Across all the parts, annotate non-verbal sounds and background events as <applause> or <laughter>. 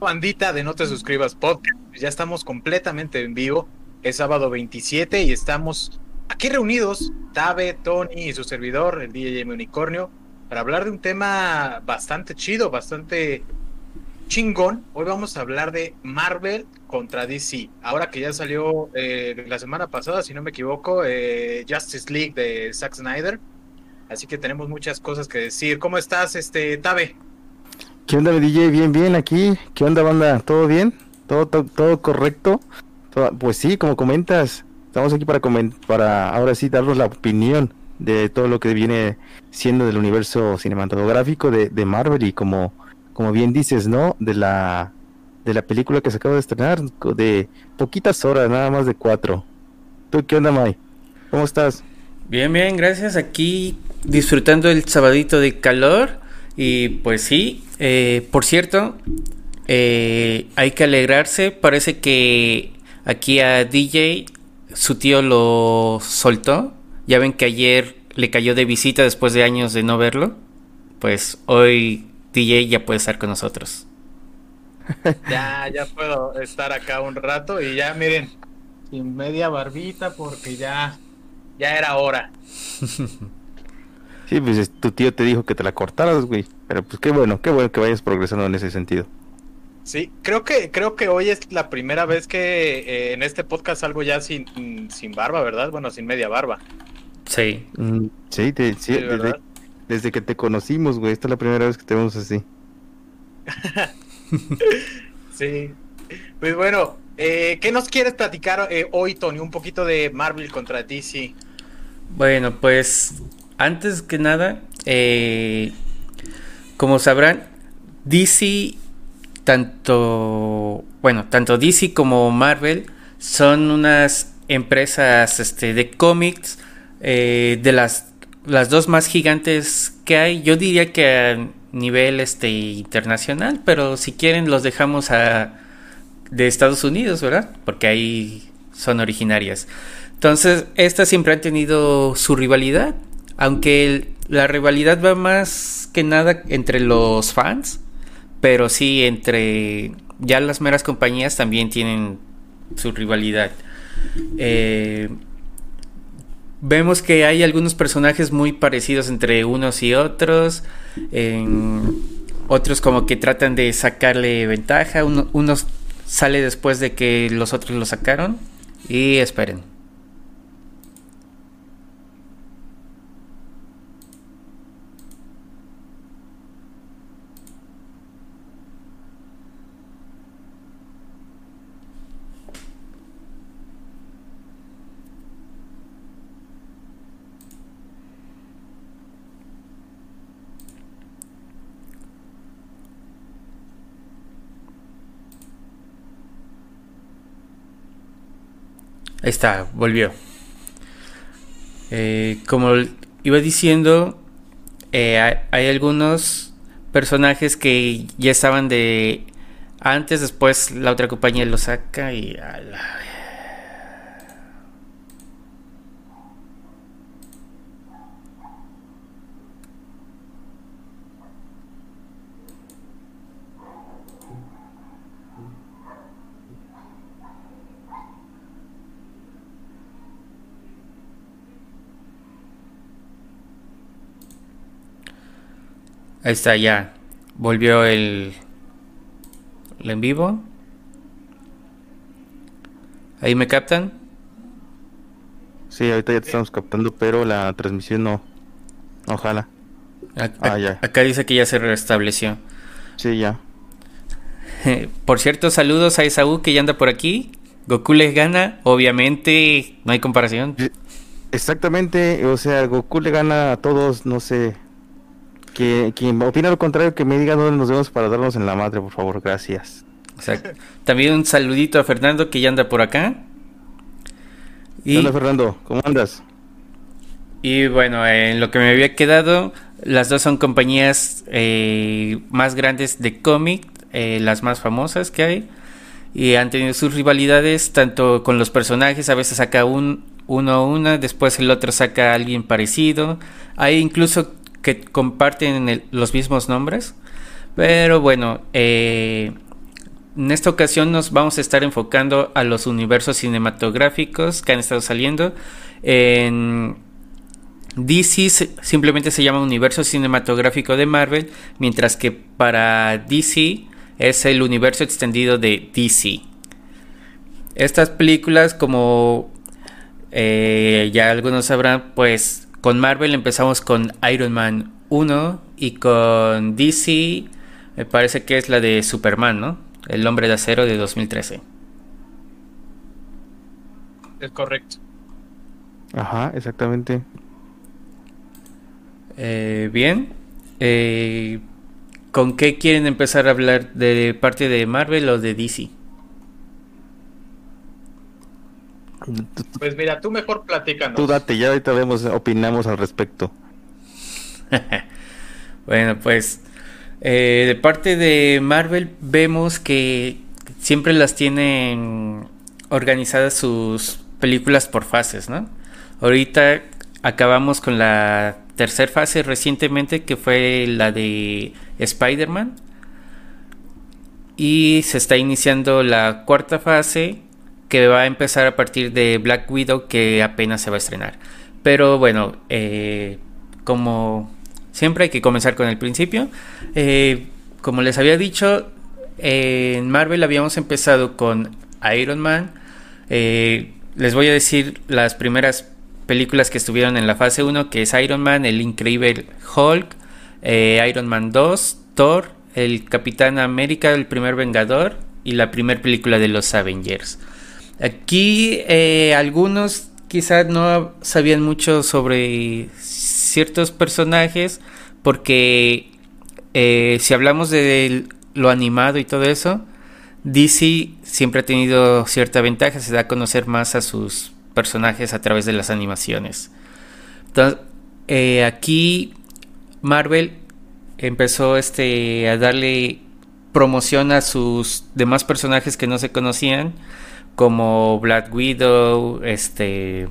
bandita de No Te Suscribas Podcast. Ya estamos completamente en vivo. Es sábado 27 y estamos aquí reunidos, Tabe, Tony y su servidor, el DJ Unicornio, para hablar de un tema bastante chido, bastante chingón. Hoy vamos a hablar de Marvel contra DC. Ahora que ya salió eh, la semana pasada, si no me equivoco, eh, Justice League de Zack Snyder. Así que tenemos muchas cosas que decir. ¿Cómo estás, este Tabe? ¿Qué onda, DJ? Bien, bien, aquí. ¿Qué onda, banda? ¿Todo bien? ¿Todo, todo, correcto? Pues sí, como comentas, estamos aquí para, para ahora sí darnos la opinión de todo lo que viene siendo del universo cinematográfico de, de Marvel y como, como bien dices, ¿no? De la, de la película que se acaba de estrenar, de poquitas horas, nada más de cuatro. ¿Tú qué onda, Mai? ¿Cómo estás? Bien, bien, gracias. Aquí disfrutando el sabadito de calor y pues sí, eh, por cierto, eh, hay que alegrarse. Parece que aquí a DJ su tío lo soltó. Ya ven que ayer le cayó de visita después de años de no verlo. Pues hoy DJ ya puede estar con nosotros. <laughs> Ya, ya puedo estar acá un rato y ya miren, sin media barbita porque ya, ya era hora. <laughs> Sí, pues tu tío te dijo que te la cortaras, güey. Pero pues qué bueno, qué bueno que vayas progresando en ese sentido. Sí, creo que, creo que hoy es la primera vez que eh, en este podcast salgo ya sin, sin barba, ¿verdad? Bueno, sin media barba. Sí. Mm, sí, desde, que te conocimos, güey. Esta es la primera vez que te vemos así. <laughs> sí. Pues bueno, eh, ¿qué nos quieres platicar eh, hoy, Tony? Un poquito de Marvel contra DC. Bueno, pues antes que nada, eh, como sabrán, DC, tanto, bueno, tanto DC como Marvel son unas empresas este, de cómics eh, de las, las dos más gigantes que hay. Yo diría que a nivel este, internacional, pero si quieren los dejamos a, de Estados Unidos, ¿verdad? Porque ahí son originarias. Entonces, estas siempre han tenido su rivalidad aunque la rivalidad va más que nada entre los fans, pero sí entre ya las meras compañías también tienen su rivalidad. Eh, vemos que hay algunos personajes muy parecidos entre unos y otros. otros como que tratan de sacarle ventaja. unos sale después de que los otros lo sacaron. Y esperen. Ahí está, volvió. Eh, como iba diciendo, eh, hay, algunos personajes que ya estaban de antes, después la otra compañía lo saca y... Ahí está, ya. Volvió el, el en vivo. ¿Ahí me captan? Sí, ahorita ya te estamos captando, pero la transmisión no. Ojalá. ah, ya. Acá dice que ya se restableció. Sí, ya. <laughs> Por cierto, saludos a Esaú que ya anda por aquí. Goku les gana, obviamente, no hay comparación. Exactamente, o sea, Goku le gana a todos, no sé, que, quien opina lo contrario, que me diga dónde nos vemos para darnos en la madre, por favor, gracias. También un saludito a Fernando que ya anda por acá. Y, Hola Fernando, ¿cómo andas? Y bueno, en lo que me había quedado, las dos son compañías eh, más grandes de cómic, eh, las más famosas que hay. Y han tenido sus rivalidades tanto con los personajes, a veces saca un, uno a una, después el otro saca a alguien parecido. Hay incluso que comparten los mismos nombres. Pero bueno, eh, en esta ocasión nos vamos a estar enfocando a los universos cinematográficos que han estado saliendo. En DC simplemente se llama universo cinematográfico de Marvel, mientras que para DC es el universo extendido de DC. Estas películas, como eh, ya algunos sabrán, pues con Marvel empezamos con Iron Man 1 y con DC me parece que es la de Superman, ¿no? El hombre de acero de 2013. Es correcto. Ajá, exactamente. Eh, bien. Eh, ¿Con qué quieren empezar a hablar? ¿De parte de Marvel o de DC? Pues mira, tú mejor platícanos. Tú date, ya ahorita vemos, opinamos al respecto. <laughs> bueno, pues eh, de parte de Marvel vemos que siempre las tienen organizadas sus películas por fases, ¿no? Ahorita acabamos con la tercera fase recientemente que fue la de Spider-Man y se está iniciando la cuarta fase que va a empezar a partir de Black Widow que apenas se va a estrenar. Pero bueno, eh, como siempre hay que comenzar con el principio. Eh, como les había dicho, en Marvel habíamos empezado con Iron Man. Eh, les voy a decir las primeras películas que estuvieron en la fase 1, que es Iron Man, el increíble Hulk, Iron Man 2, Thor, el Capitán América, el primer Vengador y la primera película de los Avengers. Aquí algunos quizás no sabían mucho sobre ciertos personajes porque eh, si hablamos de lo animado y todo eso, DC siempre ha tenido cierta ventaja, se da a conocer más a sus personajes a través de las animaciones. Entonces, eh, aquí Marvel empezó este, a darle promoción a sus demás personajes que no se conocían, como Black Widow, este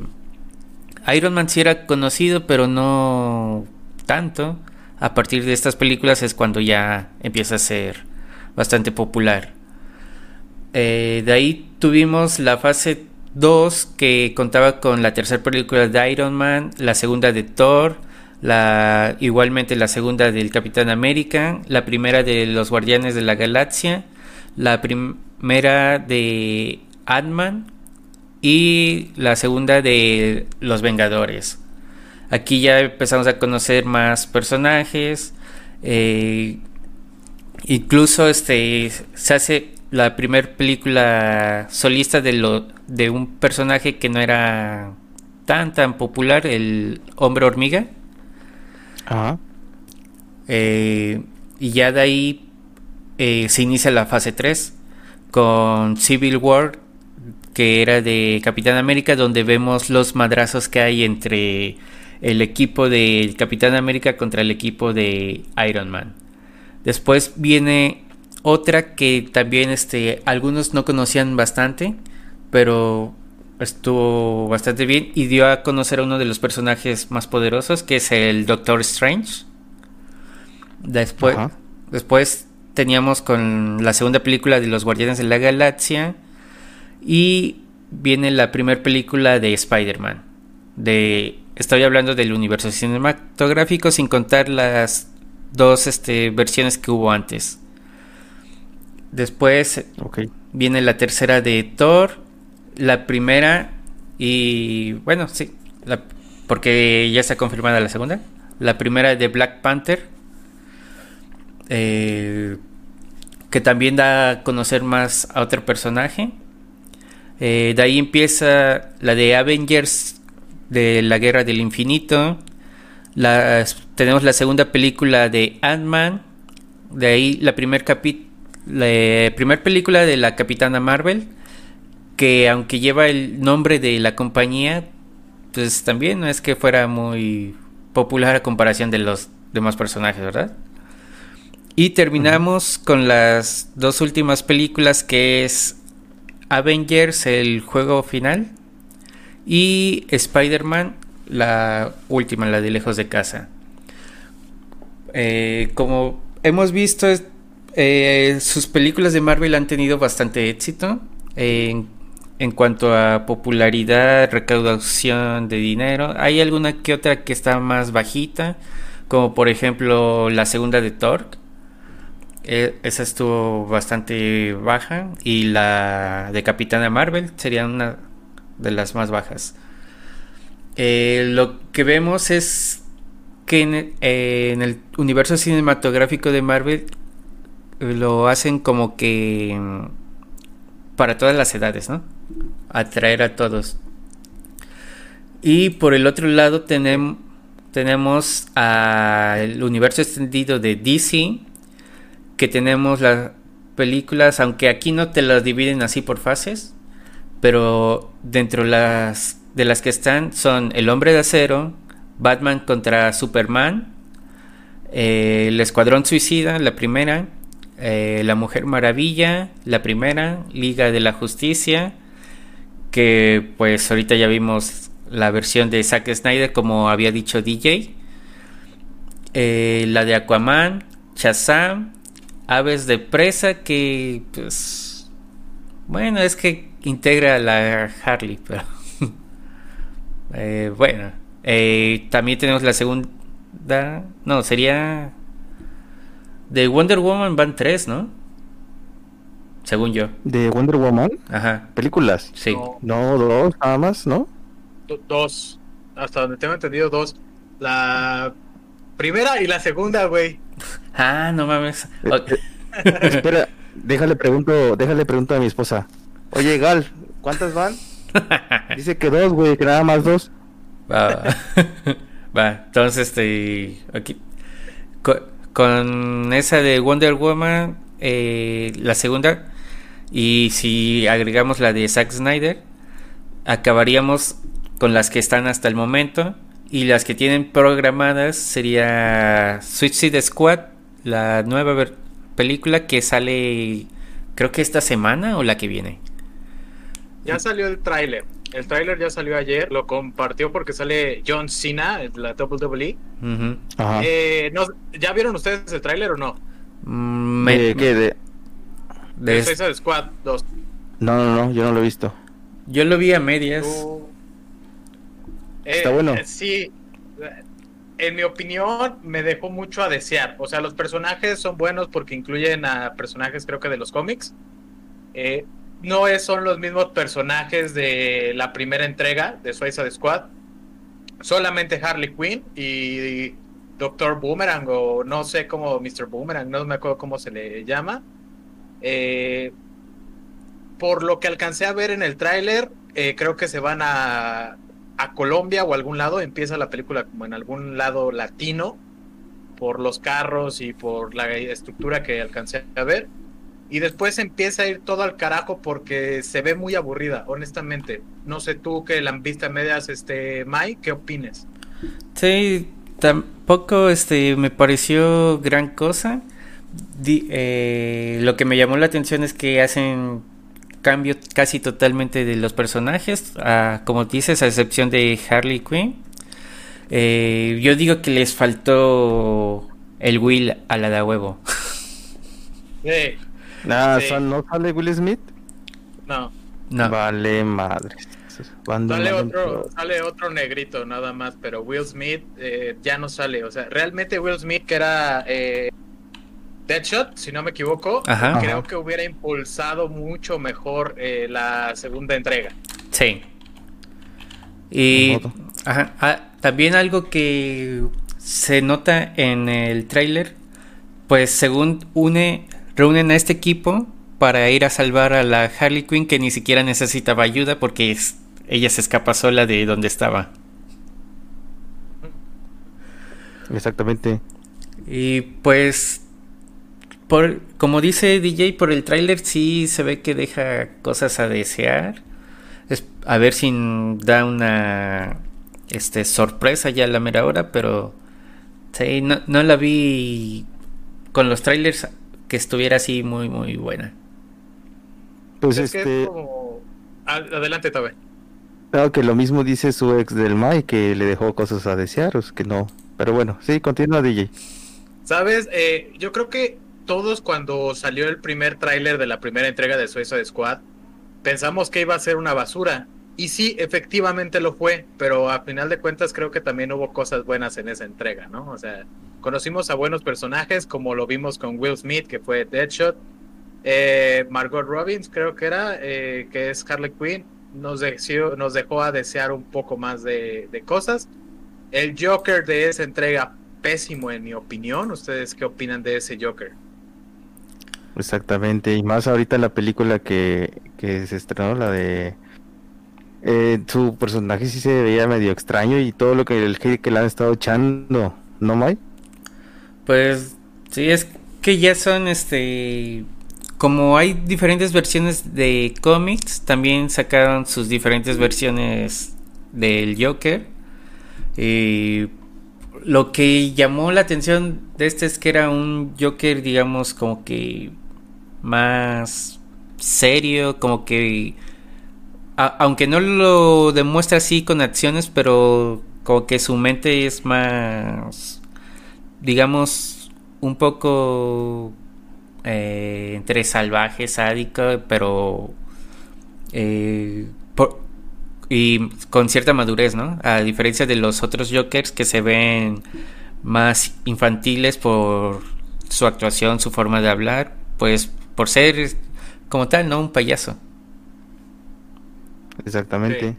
Iron Man sí era conocido, pero no tanto. A partir de estas películas es cuando ya empieza a ser bastante popular. Eh, de ahí tuvimos la fase 2 que contaba con la tercera película de Iron Man, la segunda de Thor, la, igualmente la segunda del Capitán América, la primera de los Guardianes de la Galaxia, la primera de Ant-Man y la segunda de Los Vengadores. Aquí ya empezamos a conocer más personajes. Eh, incluso este se hace la primera película solista de lo de un personaje que no era tan tan popular, el hombre hormiga. Eh, y ya de ahí eh, se inicia la fase 3 con Civil War que era de Capitán América, donde vemos los madrazos que hay entre el equipo de Capitán América contra el equipo de Iron Man. Después viene otra que también este, algunos no conocían bastante, pero estuvo bastante bien y dio a conocer a uno de los personajes más poderosos, que es el Doctor Strange. Después, después teníamos con la segunda película de los Guardianes de la Galaxia y viene la primera película de Spider-Man. De, estoy hablando del universo cinematográfico sin contar las dos este, versiones que hubo antes. Después viene la tercera de Thor, la primera y bueno, sí, porque ya está confirmada la segunda. La primera de Black Panther, eh, que también da a conocer más a otro personaje. Eh, de ahí empieza la de Avengers de la Guerra del Infinito. tenemos la segunda película de Ant-Man. De ahí la primera la primer película de la Capitana Marvel. Que aunque lleva el nombre de la compañía, pues también no es que fuera muy popular a comparación de los demás personajes, ¿verdad? Y terminamos con las dos últimas películas que es Avengers, el juego final. Y Spider-Man, la última, la de lejos de casa. Eh, como hemos visto, eh, sus películas de Marvel han tenido bastante éxito en, en cuanto a popularidad, recaudación de dinero. Hay alguna que otra que está más bajita, como por ejemplo la segunda de Thor. Eh, esa estuvo bastante baja y la de Capitana Marvel sería una de las más bajas. Eh, lo que vemos es que en, eh, el universo cinematográfico de Marvel lo hacen como que mm, para todas las edades, ¿no? Atraer a todos. Y por el otro lado tenem, tenemos el universo extendido de DC, que tenemos las películas, aunque aquí no te las dividen así por fases, pero dentro las, de las que están son El Hombre de Acero, Batman contra Superman, eh, El Escuadrón Suicida, la primera, eh, La Mujer Maravilla, la primera, Liga de la Justicia, que pues ahorita ya vimos la versión de Zack Snyder como había dicho DJ, eh, la de Aquaman, Shazam, Aves de Presa, que pues bueno, es que integra la Harley, pero <laughs> eh, bueno, también tenemos la segunda, no, sería de Wonder Woman van tres, ¿no? Según yo. ¿De Wonder Woman? Ajá. ¿Películas? Sí. No, dos, nada más, ¿no? Do- dos. Hasta donde tengo entendido, dos. La primera y la segunda, güey. <laughs> Ah, no mames. Eh, eh, Espera, déjale pregunto, déjale pregunto a mi esposa. Oye, Gal, ¿cuántas van? <laughs> Dice que dos, güey, que nada más dos. Va, va. <laughs> Va, entonces este aquí co- con, esa de Wonder Woman eh, la segunda y si agregamos la de Zack Snyder acabaríamos con las que están hasta el momento y las que tienen programadas sería Suicide Squad la nueva ver- película que sale creo que esta semana o la que viene Ya salió el tráiler. El tráiler ya salió ayer. Lo compartió porque sale John Cena, en la WWE. Ajá. Eh, no, ¿Ya vieron ustedes el tráiler o no? Mm, me- ¿De qué? De- de- De Squad 2. No, no, no, yo no lo he visto. yo lo vi a medias Está Eh, bueno. eh, sí. En mi opinión, me dejó mucho a desear. O sea, los personajes son buenos porque incluyen a personajes, creo que de los cómics. Eh, no es, son los mismos personajes de la primera entrega de Suicide Squad. Solamente Harley Quinn y Doctor Boomerang, o no sé cómo, Mr. Boomerang, no me acuerdo cómo se le llama. Eh, por lo que alcancé a ver en el tráiler, eh, creo que se van a, a Colombia o a algún lado. Empieza la película como en algún lado latino, por los carros y por la estructura que alcancé a ver. Y después empieza a ir todo al carajo porque se ve muy aburrida, honestamente. No sé tú que la vista medias, este, Mike, ¿qué opines? Sí, tampoco este me pareció gran cosa. Eh, lo que me llamó la atención es que hacen cambio casi totalmente de los personajes, a- como dices, a excepción de Harley Quinn. Eh, yo digo que les faltó el Will a la de huevo. <laughs> Ah, Sí. ¿son- ¿no sale Will Smith? no, No, Vale, madre. Sale otro, sale otro negrito nada más, pero Will Smith eh, ya no sale. O sea, realmente Will Smith, que era eh, Deadshot, si no me equivoco, Ajá. creo Ajá. que hubiera impulsado mucho mejor eh, la segunda entrega. sí. Y ajá, ah, también algo que se nota en el tráiler, pues según une reúnen a este equipo para ir a salvar a la Harley Quinn que ni siquiera necesitaba ayuda porque es- ella se escapa sola de donde estaba. Exactamente. Y pues por como dice DJ por el tráiler sí se ve que deja cosas a desear. Es- a ver si da una este sorpresa ya a la mera hora, pero sí, no, no la vi con los trailers que estuviera así muy muy buena. Pues Es que este, es como... Adelante, Tabe. claro que lo mismo dice su ex del Mai, que le dejó cosas a desear, pues que no. Pero bueno, sí, continúa DJ. Sabes, Eh, yo creo que todos cuando salió el primer tráiler de la primera entrega de Suicide Squad, pensamos que iba a ser una basura. Y sí, efectivamente lo fue, pero a final de cuentas creo que también hubo cosas buenas en esa entrega, ¿no? O sea, conocimos a buenos personajes, como lo vimos con Will Smith, que fue Deadshot, eh, Margot Robbins, creo que era, eh, que es Harley Quinn, nos, dejó, nos dejó a desear un poco más de, de cosas. El Joker de esa entrega, pésimo en mi opinión. ¿Ustedes qué opinan de ese Joker? Exactamente, y más ahorita la película que, que se estrenó, la de... Eh, su personaje sí se veía medio extraño y todo lo que el que le han estado echando, ¿no, Mike? Pues sí, es que ya son este... Como hay diferentes versiones de cómics, también sacaron sus diferentes versiones del Joker. Y lo que llamó la atención de este es que era un Joker, digamos, como que más serio, como que aunque no lo demuestra así con acciones, pero como que su mente es más, digamos, un poco eh, entre salvaje, sádico, pero eh, y con cierta madurez, ¿no? A diferencia de los otros Jokers que se ven más infantiles por su actuación, su forma de hablar, pues por ser como tal, ¿no? Un payaso. Exactamente.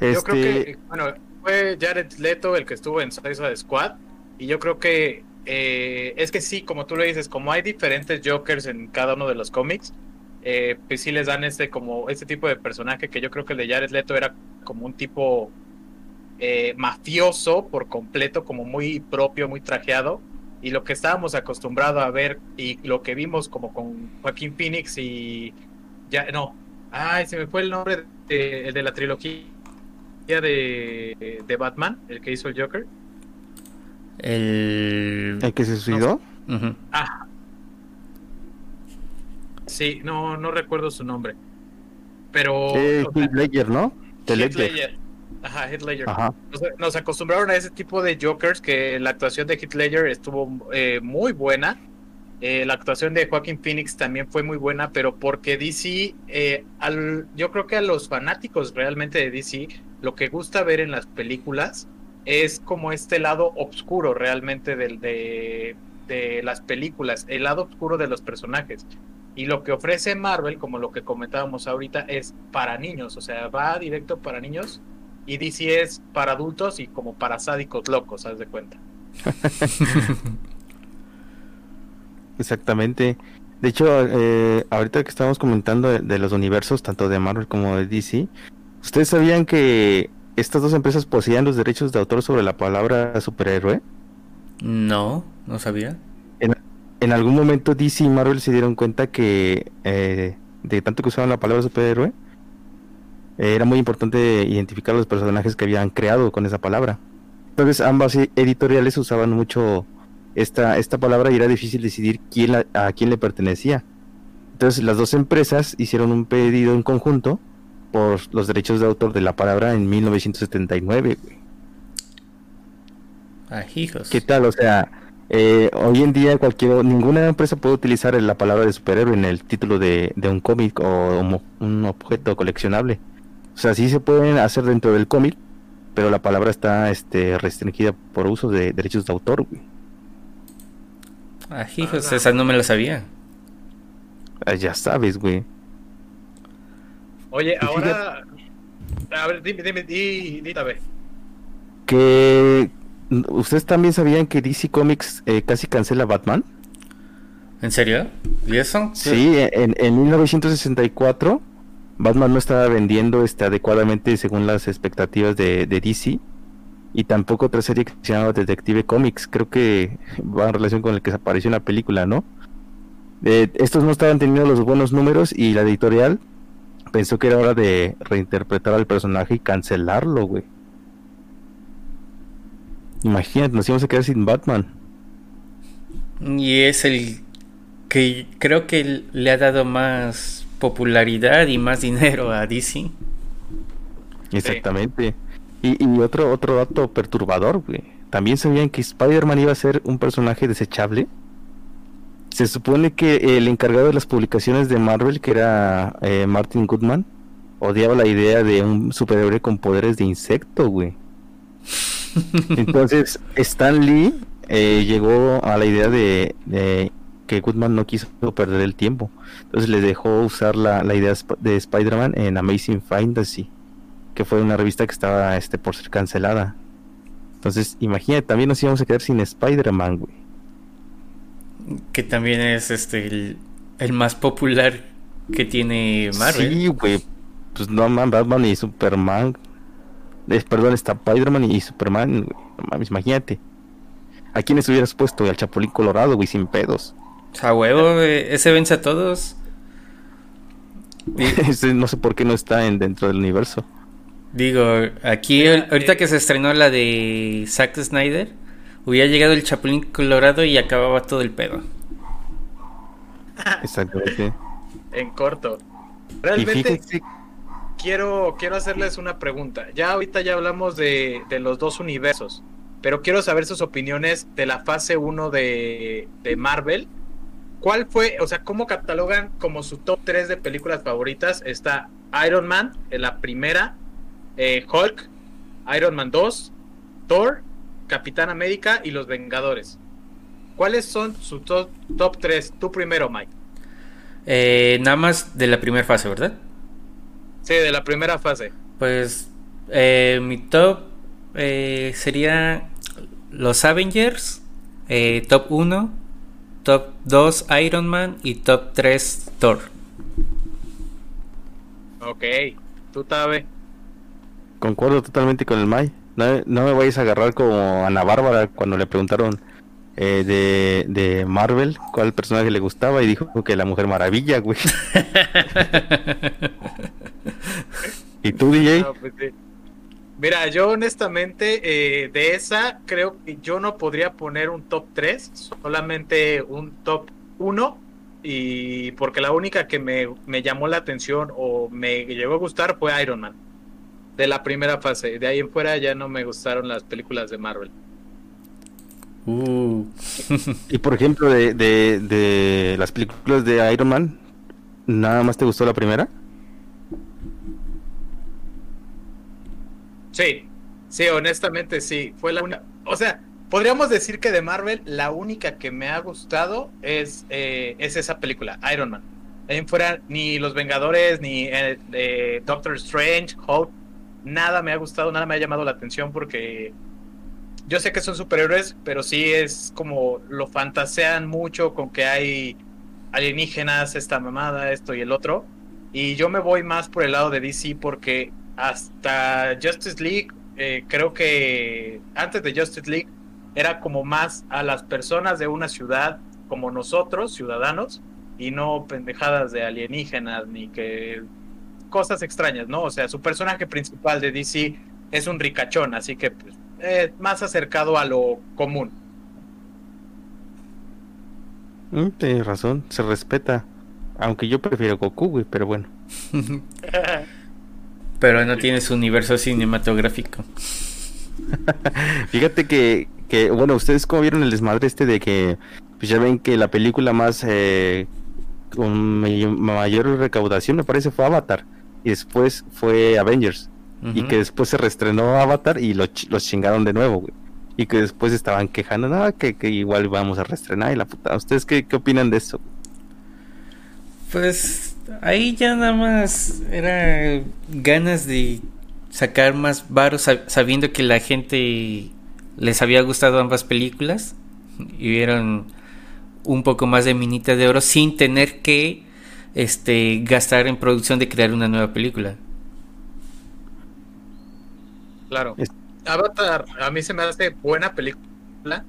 Yo creo que, este bueno, fue Jared Leto el que estuvo en Suicide Squad y yo creo que eh, es que sí, como tú lo dices, como hay diferentes Jokers en cada uno de los cómics, eh, pues sí les dan este como este tipo de personaje que yo creo que el de Jared Leto era como un tipo eh, mafioso por completo, como muy propio, muy trajeado y lo que estábamos acostumbrados a ver y lo que vimos como con Joaquín Phoenix y ya no, ay, se me fue el nombre de, de la trilogía de, de, Batman, el que hizo el Joker. El, ¿El que se suicidó. Ah. Sí, no, no recuerdo su nombre. Pero. Ledger, ¿no? Ledger. Ajá, Heath Ledger. Nos, acostumbraron a ese tipo de Jokers que la actuación de Heath Ledger estuvo eh, muy buena. Eh, la actuación de Joaquin Phoenix también fue muy buena, pero porque DC, eh, al, yo creo que a los fanáticos realmente de DC, lo que gusta ver en las películas es como este lado oscuro realmente de, de, de las películas, el lado oscuro de los personajes. Y lo que ofrece Marvel, como lo que comentábamos ahorita, es para niños, o sea, va directo para niños y DC es para adultos y como para sádicos locos, haz de cuenta. <laughs> Exactamente. De hecho, eh, ahorita que estamos comentando de, los universos, tanto de Marvel como de DC, ¿ustedes sabían que estas dos empresas poseían los derechos de autor sobre la palabra superhéroe? No, no sabía. En, algún momento DC y Marvel se dieron cuenta que eh, de tanto que usaban la palabra superhéroe, era muy importante identificar los personajes que habían creado con esa palabra. Entonces ambas e-, editoriales usaban mucho esta, esta palabra y era difícil decidir quién a quién le pertenecía. Entonces las dos empresas hicieron un pedido en conjunto por los derechos de autor de la palabra en 1979. Ah, hijos. ¿Qué tal? O sea, eh, hoy en día cualquier ninguna empresa puede utilizar la palabra de superhéroe en el título de, de un cómic o un objeto coleccionable. O sea, sí se pueden hacer dentro del cómic, pero la palabra está este, restringida por uso de derechos de autor, güey. Ah, hijos, esa no me la sabía. Ah, ya sabes, güey. Oye, ahora. A ver, dime, dime, dime, a Que. ¿Ustedes también sabían que DC Comics eh, casi cancela Batman? ¿En serio? ¿Y eso? Sí, en, en 1964 Batman no estaba vendiendo este, adecuadamente según las expectativas de, DC y tampoco otra serie que se llamaba Detective Comics. Creo que va en relación con el que apareció en la película, ¿no? Eh, estos no estaban teniendo los buenos números y la editorial pensó que era hora de reinterpretar al personaje y cancelarlo, güey. Imagínate, nos íbamos a quedar sin Batman. Y es el que creo que le ha dado más popularidad y más dinero a DC. Exactamente. Y, otro, otro dato perturbador, güey. También sabían que Spider-Man iba a ser un personaje desechable. se supone que el encargado de las publicaciones de Marvel, que era eh, Martin Goodman, odiaba la idea de un superhéroe con poderes de insecto, güey. <laughs> Entonces, Stan Lee eh, llegó a la idea de, que Goodman no quiso perder el tiempo. Entonces le dejó usar la, idea de Spider-Man en Amazing Fantasy, que fue una revista que estaba este, por ser cancelada. Entonces, imagínate, también nos íbamos a quedar sin Spider-Man, güey. Que también es este el, más popular que tiene Marvel. Sí, güey. Pues no, man, Batman y Superman. perdón, está Spider-Man y Superman, güey. imagínate. ¿A quién hubieras puesto? Al Chapulín Colorado, güey, sin pedos. A huevo, ese vence a todos. <laughs> no sé por qué no está en, dentro del universo. Digo, aquí, ahorita eh, que se estrenó la de Zack Snyder, hubiera llegado el Chapulín Colorado y acababa todo el pedo. <laughs> Exactamente. en corto. Realmente quiero, quiero hacerles una pregunta. Ya ahorita ya hablamos de, de los dos universos pero quiero saber sus opiniones de la fase 1 de, Marvel. ¿Cuál fue, o sea, cómo catalogan como su top 3 de películas favoritas? Está Iron Man, en la primera, eh, Hulk, Iron Man 2, Thor, Capitán América y Los Vengadores. ¿Cuáles son sus top, top 3? Tú primero, Mike. Eh, nada más de la primera fase, ¿verdad? Sí, de la primera fase. Pues eh, mi top sería los Avengers, eh, top 1, top 2 Iron Man y top 3 Thor. Ok, tú sabes. Concuerdo totalmente con el Mai. No, me vayas a agarrar como Ana Bárbara cuando le preguntaron eh, de, de, Marvel cuál personaje le gustaba y dijo que la Mujer Maravilla, güey. <laughs> ¿Y tú, DJ? pues Mira, yo honestamente eh, de esa creo que yo no podría poner un top 3, solamente un top 1 y porque la única que me, llamó la atención o me llegó a gustar fue Iron Man de la primera fase. De ahí en fuera ya no me gustaron las películas de Marvel. Uh. <laughs> y por ejemplo, de, de, de las películas de Iron Man, ¿nada más te gustó la primera? Sí, sí, honestamente sí. Fue la única. O sea, podríamos decir que de Marvel la única que me ha gustado es, eh, es esa película, Iron Man. Ahí fuera ni Los Vengadores, ni eh, Doctor Strange, Hulk, nada me ha gustado, nada me ha llamado la atención porque yo sé que son superhéroes, pero sí es como lo fantasean mucho con que hay alienígenas, esta mamada, esto y el otro. Y yo me voy más por el lado de DC porque hasta Justice League, eh, creo que antes de Justice League era como más a las personas de una ciudad como nosotros, ciudadanos, y no pendejadas de alienígenas ni que cosas extrañas, ¿no? O sea, su personaje principal de DC es un ricachón, así que pues, más acercado a lo común. Mm, tienes razón, se respeta. Aunque yo prefiero Goku, güey, pero bueno. <laughs> Pero no tiene su universo cinematográfico. <laughs> Fíjate que, que, bueno, ustedes como vieron el desmadre este de que, pues ya ven que la película más eh, con mayor recaudación me parece fue Avatar y después fue Avengers y que después se reestrenó Avatar y lo, los chingaron de nuevo, güey. Y que después estaban quejando, no, que, que igual vamos a reestrenar y la puta. ¿Ustedes qué, qué opinan de eso? Pues ahí ya nada más era ganas de sacar más varos sabiendo que la gente les había gustado ambas películas y vieron un poco más de minita de oro sin tener que este gastar en producción de crear una nueva película. Claro. Avatar a mí se me hace buena película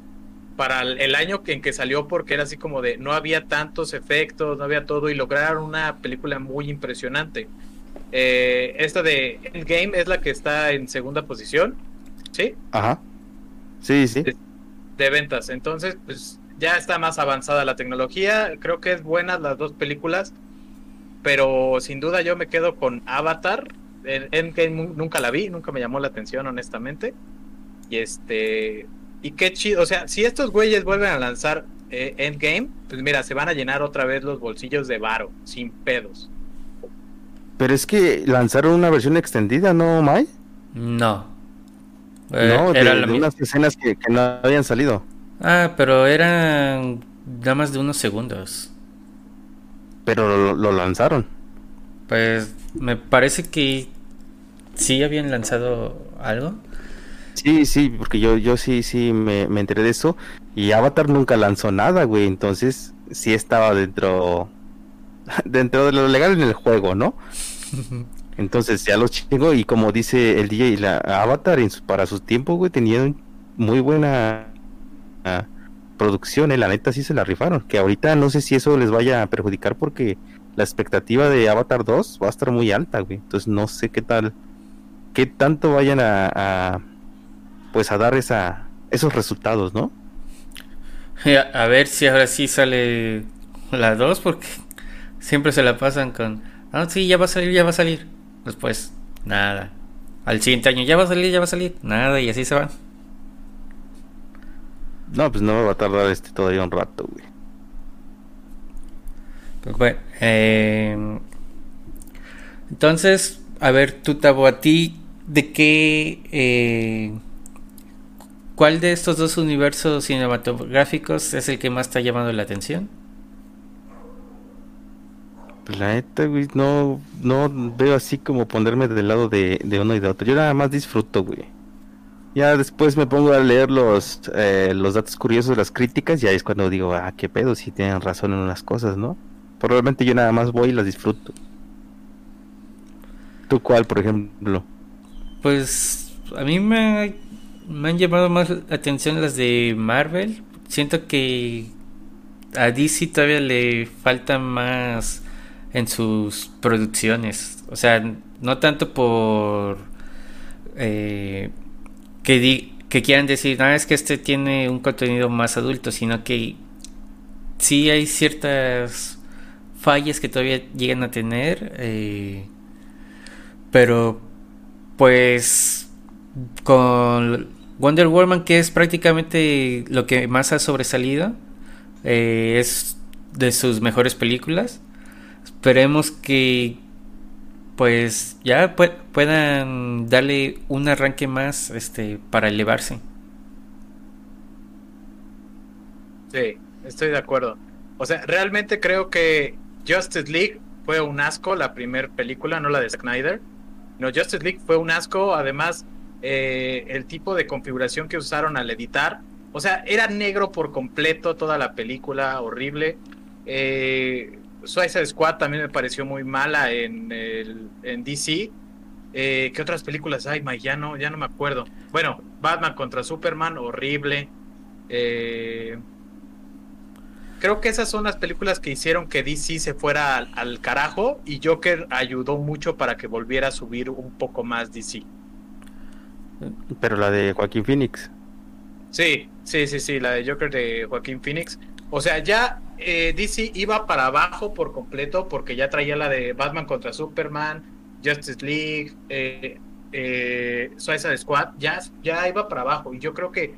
para el año en que salió porque era así como de no había tantos efectos, no había todo y lograron una película muy impresionante. Eh, esta de Endgame es la que está en segunda posición, ¿sí? Ajá. Sí, sí. De, ventas. Entonces, pues ya está más avanzada la tecnología. Creo que es buenas las dos películas, pero sin duda yo me quedo con Avatar. Endgame nunca la vi, nunca me llamó la atención, honestamente. Y este, y qué chido, o sea, si estos güeyes vuelven a lanzar eh, Endgame, pues mira, se van a llenar otra vez los bolsillos de varo, sin pedos. Pero es que lanzaron una versión extendida, ¿no, Mai? No. Eh, no, de, unas escenas que, no habían salido. Ah, pero eran nada más de unos segundos. Pero lo, lanzaron. Pues me parece que sí habían lanzado algo. Sí, sí, porque yo, yo sí, sí me, me enteré de eso. Y Avatar nunca lanzó nada, güey. Entonces sí estaba dentro <laughs> dentro de lo legal en el juego, ¿no? <laughs> Entonces ya los chingo y como dice el DJ, la Avatar para sus tiempos, güey, tenían muy buena ah, producción, eh, la neta sí se la rifaron. Que ahorita no sé si eso les vaya a perjudicar porque la expectativa de Avatar 2 va a estar muy alta, güey. Entonces no sé qué tal, qué tanto vayan a, pues a dar esa, esos resultados, ¿no? A ver si ahora sí sale la 2 porque siempre se la pasan con, ah, sí, ya va a salir, ya va a salir. Después, nada. Al siguiente año, ya va a salir, ya va a salir. Nada, y así se van. No, pues no va a tardar este todavía un rato, güey. Pues bueno, eh, entonces, a ver, tú, Tabo, a ti, ¿de qué... Eh, ¿Cuál de estos dos universos cinematográficos es el que más te ha llamado la atención? Pues la neta, güey, no, no veo así como ponerme del lado de, uno y de otro. Yo nada más disfruto, güey. Ya después me pongo a leer los, eh, los datos curiosos de las críticas y ahí es cuando digo, ah, qué pedo, si tienen razón en unas cosas, ¿no? Probablemente yo nada más voy y las disfruto. ¿Tú cuál, por ejemplo? Pues a mí me, me han llamado más atención las de Marvel. Siento que a DC todavía le falta más en sus producciones. O sea, no tanto por eh, que, que quieran decir, no, es que este tiene un contenido más adulto, sino que sí hay ciertas fallas que todavía llegan a tener, eh, pero pues con Wonder Woman, que es prácticamente lo que más ha sobresalido, eh, es de sus mejores películas esperemos que pues ya puedan darle un arranque más este para elevarse. Sí, estoy de acuerdo. O sea, realmente creo que Justice League fue un asco, la primera película, no la de Snyder. No, Justice League fue un asco, además eh, el tipo de configuración que usaron al editar, o sea, era negro por completo toda la película, horrible. Eh, Suicide Squad también me pareció muy mala en, el, en DC. Eh, ¿Qué otras películas hay? Ya no, ya no me acuerdo. Bueno, Batman contra Superman, horrible. Eh, creo que esas son las películas que hicieron que DC se fuera al, carajo y Joker ayudó mucho para que volviera a subir un poco más DC. Pero la de Joaquín Phoenix. Sí, sí, sí, sí, la de Joker de Joaquín Phoenix. O sea, ya eh, DC iba para abajo por completo porque ya traía la de Batman contra Superman, Justice League, eh, eh, Suicide Squad, ya, ya iba para abajo. Y yo creo que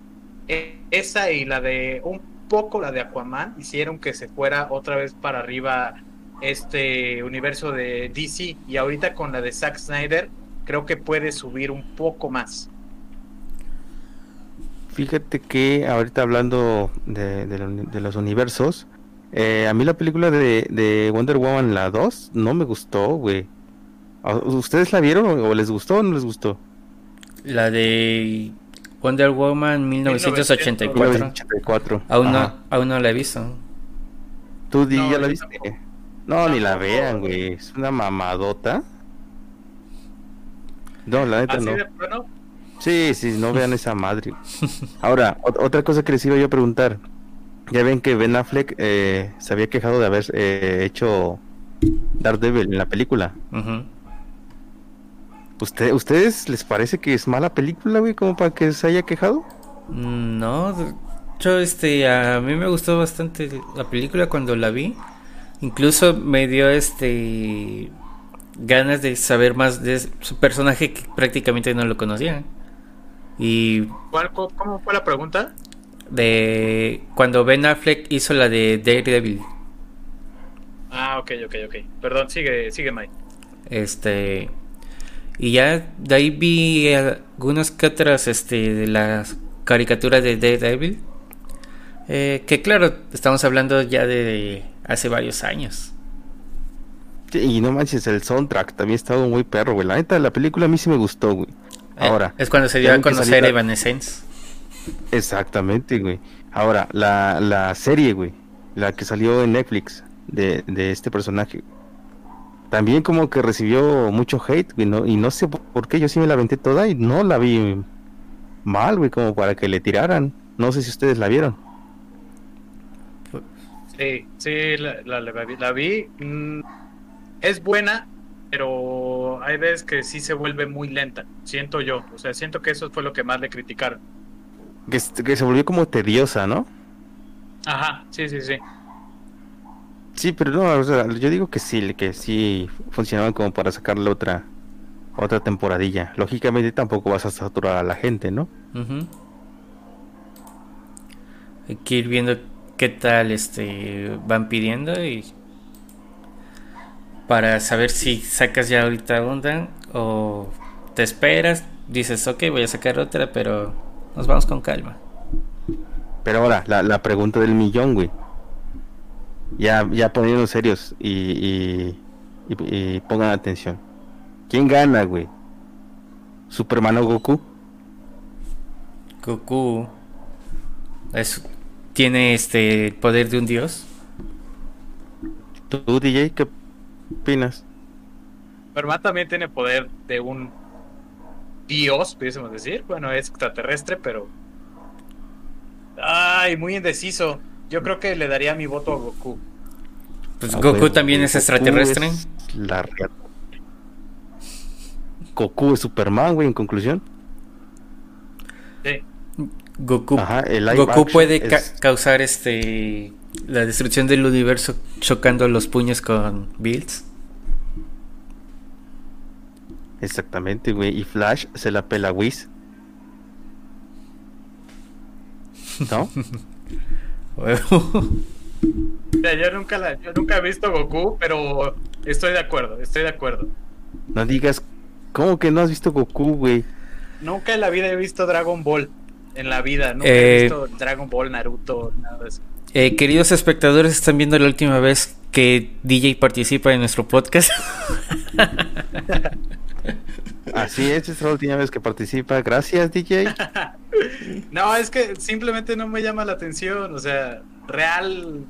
esa y la de un poco la de Aquaman hicieron que se fuera otra vez para arriba este universo de DC. Y ahorita con la de Zack Snyder, creo que puede subir un poco más. Fíjate que ahorita hablando de, de los universos, eh, a mí la película de, Wonder Woman, la 2, no me gustó, güey. ¿Ustedes la vieron o les gustó o no les gustó? La de Wonder Woman 1984. Aún, no, aún no la he visto. ¿Tú ya la viste? No, ni la vean, güey. Es una mamadota. No, la neta no. Sí, sí, no vean esa madre. <laughs> Ahora, otra cosa que les iba yo a preguntar. Ya ven que Ben Affleck eh, se había quejado de haber eh, hecho Daredevil en la película. ¿Usted, ¿Ustedes les parece que es mala película, güey, como para que se haya quejado? Mm, no, yo, este, a mí me gustó bastante la película cuando la vi. Incluso me dio, este, ganas de saber más de su personaje que prácticamente no lo conocía. Y... ¿Cuál, ¿Cómo fue la pregunta? de cuando Ben Affleck hizo la de Daredevil. Ah, ok, ok, ok. Perdón, sigue, sigue Mike. Este y ya de ahí vi algunas que otras este, de las caricaturas de Daredevil. Eh, que claro, estamos hablando ya de hace varios años. Y no manches, el soundtrack también ha estado muy perro, güey. La neta, la película a mí sí me gustó, güey. Eh, Ahora. es cuando se dio a conocer Evanescence. Exactamente, güey. Ahora, la, la serie, güey. La que salió en Netflix de, de este personaje también como que recibió mucho hate, güey, ¿no? y no sé por qué yo sí me la aventé toda y no la vi mal, güey, como para que le tiraran. No sé si ustedes la vieron. Sí, sí, la, la, vi. Es buena, pero hay veces que sí se vuelve muy lenta, siento yo. O sea, siento que eso fue lo que más le criticaron. Que, que se volvió como tediosa, ¿no? Ajá, sí, sí, sí. Sí, pero no, o sea, yo digo que sí, que sí funcionaban como para sacarle otra otra temporadilla. Lógicamente tampoco vas a saturar a la gente, ¿no? Hay que ir viendo qué tal este van pidiendo y para saber si sacas ya ahorita onda o te esperas, dices, ok, voy a sacar otra, pero nos vamos con calma. Pero ahora, la, la pregunta del millón, güey ya, ya poniendo serios y, y, pongan atención. ¿Quién gana, güey? ¿Superman o Goku? Goku es, tiene este poder de un dios. ¿Tú, DJ, qué opinas? Superman también tiene poder de un dios, pudiésemos decir. Bueno, es extraterrestre, pero. Ay, muy indeciso. Yo creo que le daría mi voto a Goku. Pues Goku también es extraterrestre. la Goku es Superman, güey, en conclusión. Sí. Goku, Goku puede causar este la destrucción del universo chocando los puños con Bills. Exactamente, güey. Y Flash se la pela Whis. ¿No? <laughs> yo nunca la, yo nunca he visto Goku, pero estoy de acuerdo, estoy de acuerdo. No digas, ¿cómo que no has visto Goku, güey? Nunca en la vida he visto Dragon Ball. En la vida, nunca he eh, visto Dragon Ball, Naruto, nada de eso. Eh, queridos espectadores, están viendo la última vez que DJ participa en nuestro podcast. <laughs> Así es, es la última vez que participa. Gracias, DJ. <laughs> no, es que simplemente no me llama la atención. O sea, real.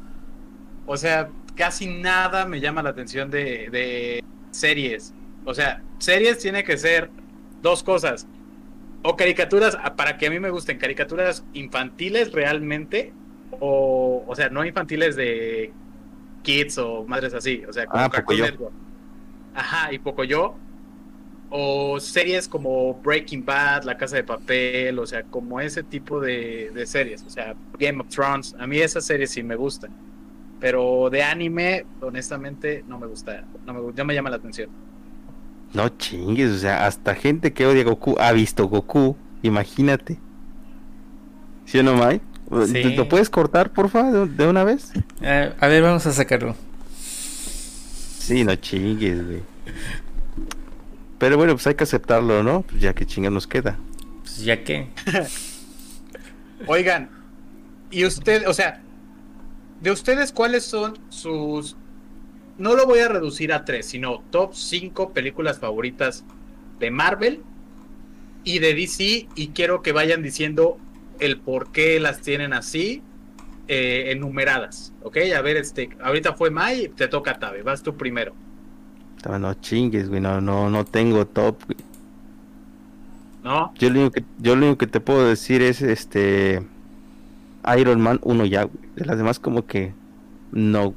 O sea, casi nada me llama la atención de, de series. O sea, series tiene que ser dos cosas. O caricaturas, para que a mí me gusten, caricaturas infantiles realmente. O, o sea, no infantiles de kids o madres así. O sea, como ah, Ajá, y poco yo o series como Breaking Bad, La Casa de Papel, o sea, como ese tipo de, series, o sea, Game of Thrones, a mí esas series sí me gustan, pero de anime, honestamente, no me gusta, no me, me llama la atención. No chingues, o sea, hasta gente que odia Goku ha visto Goku, imagínate. ¿Sí o no, ¿Lo puedes cortar, por favor, de, una vez? Eh, a ver, vamos a sacarlo. Sí, no chingues, güey. Pero bueno, pues hay que aceptarlo, ¿no? Pues ya que chinga nos queda. Pues ya que. <laughs> Oigan, y usted, o sea, de ustedes, ¿cuáles son sus. No lo voy a reducir a tres, sino top 5 películas favoritas de Marvel y de DC. Y quiero que vayan diciendo el por qué las tienen así, eh, enumeradas. ¿Ok? A ver, este, ahorita fue Mai, te toca Tabe, vas tú primero. No chingues, güey, no, no, no tengo top, ¿No? Yo lo único que, yo lo único que te puedo decir es este Iron Man 1 ya, güey. De las demás como que no.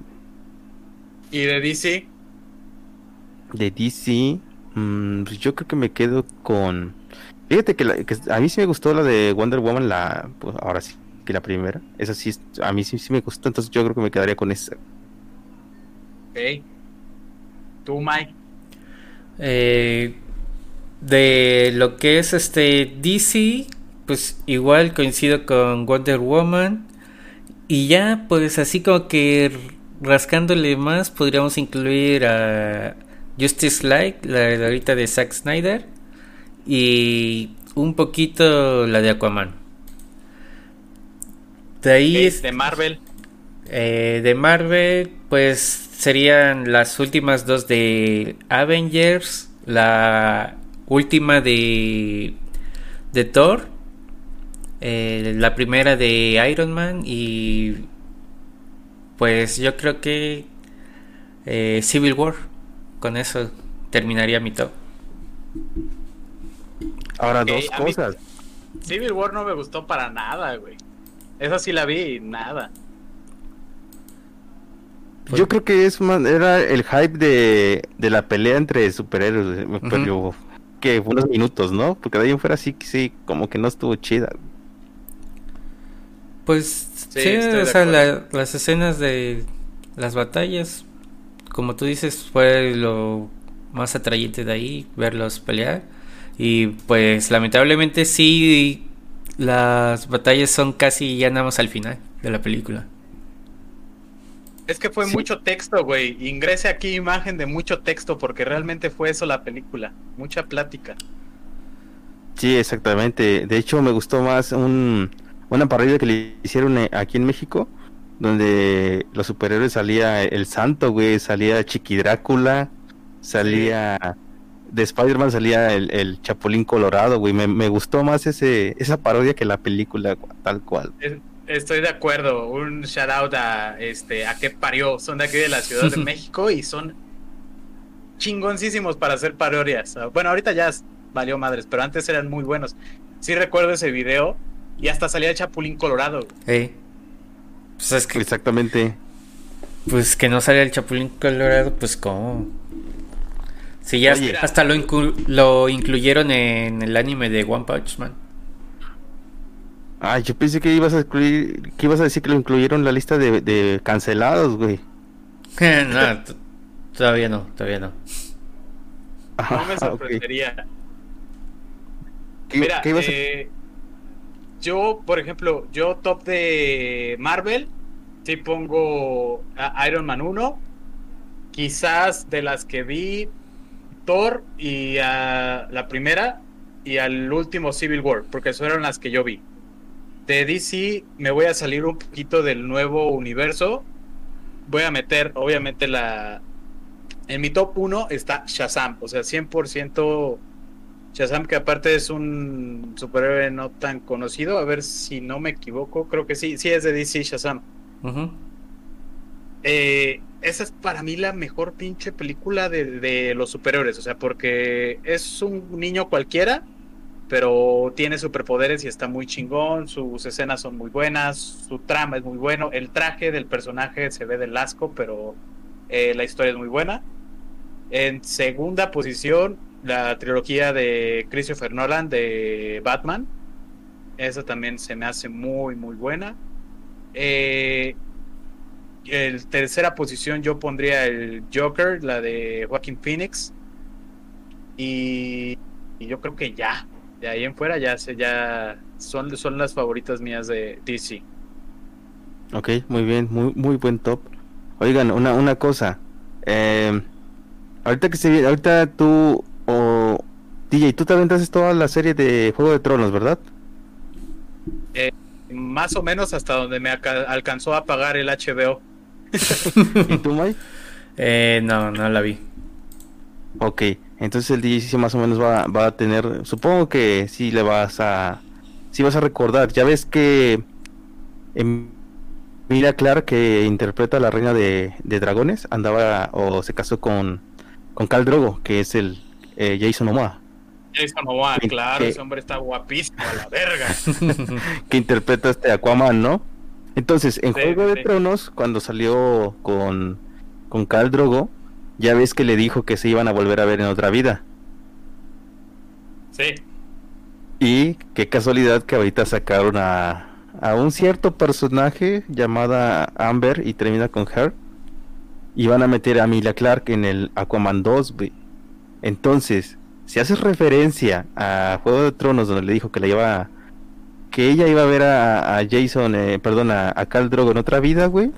¿Y de DC? De DC, mm, pues yo creo que me quedo con... Fíjate que, a mí sí me gustó la de Wonder Woman, la pues ahora sí, que la primera. Esa sí, a mí sí, sí me gustó, entonces yo creo que me quedaría con esa. Ok. ¿Tú, Mike? Eh, de lo que es este DC, pues igual coincido con Wonder Woman. Y ya, pues así como que rascándole más, podríamos incluir a Justice League, la de ahorita de Zack Snyder. Y un poquito la de Aquaman. De ahí es de Marvel. Eh, de Marvel, pues serían las últimas dos de Avengers, la última de, de Thor, eh, la primera de Iron Man y pues yo creo que eh, Civil War. Con eso terminaría mi top. Ahora dos cosas. Civil War no me gustó para nada, güey. Esa sí la vi y nada. Yo creo que es era el hype de, de la pelea entre superhéroes, pero que unos minutos, ¿no? Porque de ahí en fuera sí, sí, como que no estuvo chida. Pues sí, o sea, las escenas de las batallas, como tú dices, fue lo más atrayente de ahí, verlos pelear. Y pues lamentablemente sí, las batallas son casi ya nada más al final de la película. Es que fue mucho texto, güey. Ingrese aquí imagen de mucho texto porque realmente fue eso la película. Mucha plática. Sí, exactamente. De hecho, me gustó más un, una parodia que le hicieron eh, aquí en México, donde los superhéroes salía el santo, güey, salía Chiqui Drácula, salía... De Spider-Man salía el, Chapulín Colorado, güey. Me, me, gustó más ese esa parodia que la película, tal cual. Estoy de acuerdo. Un shout out a este a qué parió. Son de aquí de la Ciudad de <laughs> México y son chingoncísimos para hacer parodias. Bueno, ahorita ya valió madres, pero antes eran muy buenos. Sí recuerdo ese video y hasta salía el Chapulín Colorado. Pues Exactamente. Pues que no salía el Chapulín Colorado, pues cómo. Sí, ya hasta lo, lo incluyeron en el anime de One Punch Man. Ah, yo pensé que ibas a incluir, que ibas a decir que lo incluyeron en la lista de, cancelados, güey. <laughs> no, todavía no, todavía no. no me sorprendería. Mira, eh, yo, por ejemplo, yo top de Marvel, sí pongo a Iron Man 1, quizás de las que vi, Thor y a la primera y al último Civil War, porque fueron las que yo vi de DC me voy a salir un poquito del nuevo universo. Voy a meter, obviamente, la. En mi top 1 está Shazam, o sea, 100% Shazam, que aparte es un superhéroe no tan conocido. A ver si no me equivoco, creo que sí, sí es de DC Shazam. Eh, esa es para mí la mejor pinche película de, de los superhéroes, o sea, porque es un niño cualquiera pero tiene superpoderes y está muy chingón, sus escenas son muy buenas, su trama es muy bueno, el traje del personaje se ve del asco, pero eh, la historia es muy buena. En segunda posición, la trilogía de Christopher Nolan de Batman, esa también se me hace muy, muy buena. Eh, en tercera posición yo pondría el Joker, la de Joaquin Phoenix. Y, y yo creo que ya, de ahí en fuera ya se ya son, son las favoritas mías de DC. Ok, muy bien, muy, muy buen top. Oigan, una, una cosa. Eh, ahorita que se ahorita tú o DJ, tú te aventaste toda la serie de Juego de Tronos, ¿verdad? Eh, más o menos hasta donde me alcanzó a pagar el HBO. ¿Y tú, Mike? Eh, no, no la vi. Ok. Entonces el DJ más o menos va, a tener, supongo que sí le vas a, sí vas a recordar. Ya ves que Mira Clark que interpreta a la reina de, dragones andaba o se casó con con Cal Drogo, que es el eh, Jason Momoa. Jason Momoa, claro, ese hombre está guapísimo a la verga. <laughs> que interpreta este Aquaman, ¿no? Entonces, en Juego de Tronos, cuando salió con, con Cal Drogo, ya ves que le dijo que se iban a volver a ver en otra vida. Sí. Y qué casualidad que ahorita sacaron a, a un cierto personaje llamada Amber y termina con Her. Y van a meter a Mila Clark en el Aquaman 2. Entonces, si haces referencia a Juego de Tronos donde le dijo que la iba que ella iba a ver a, Jason, eh, perdón, a, a Cal Drogo en otra vida, güey.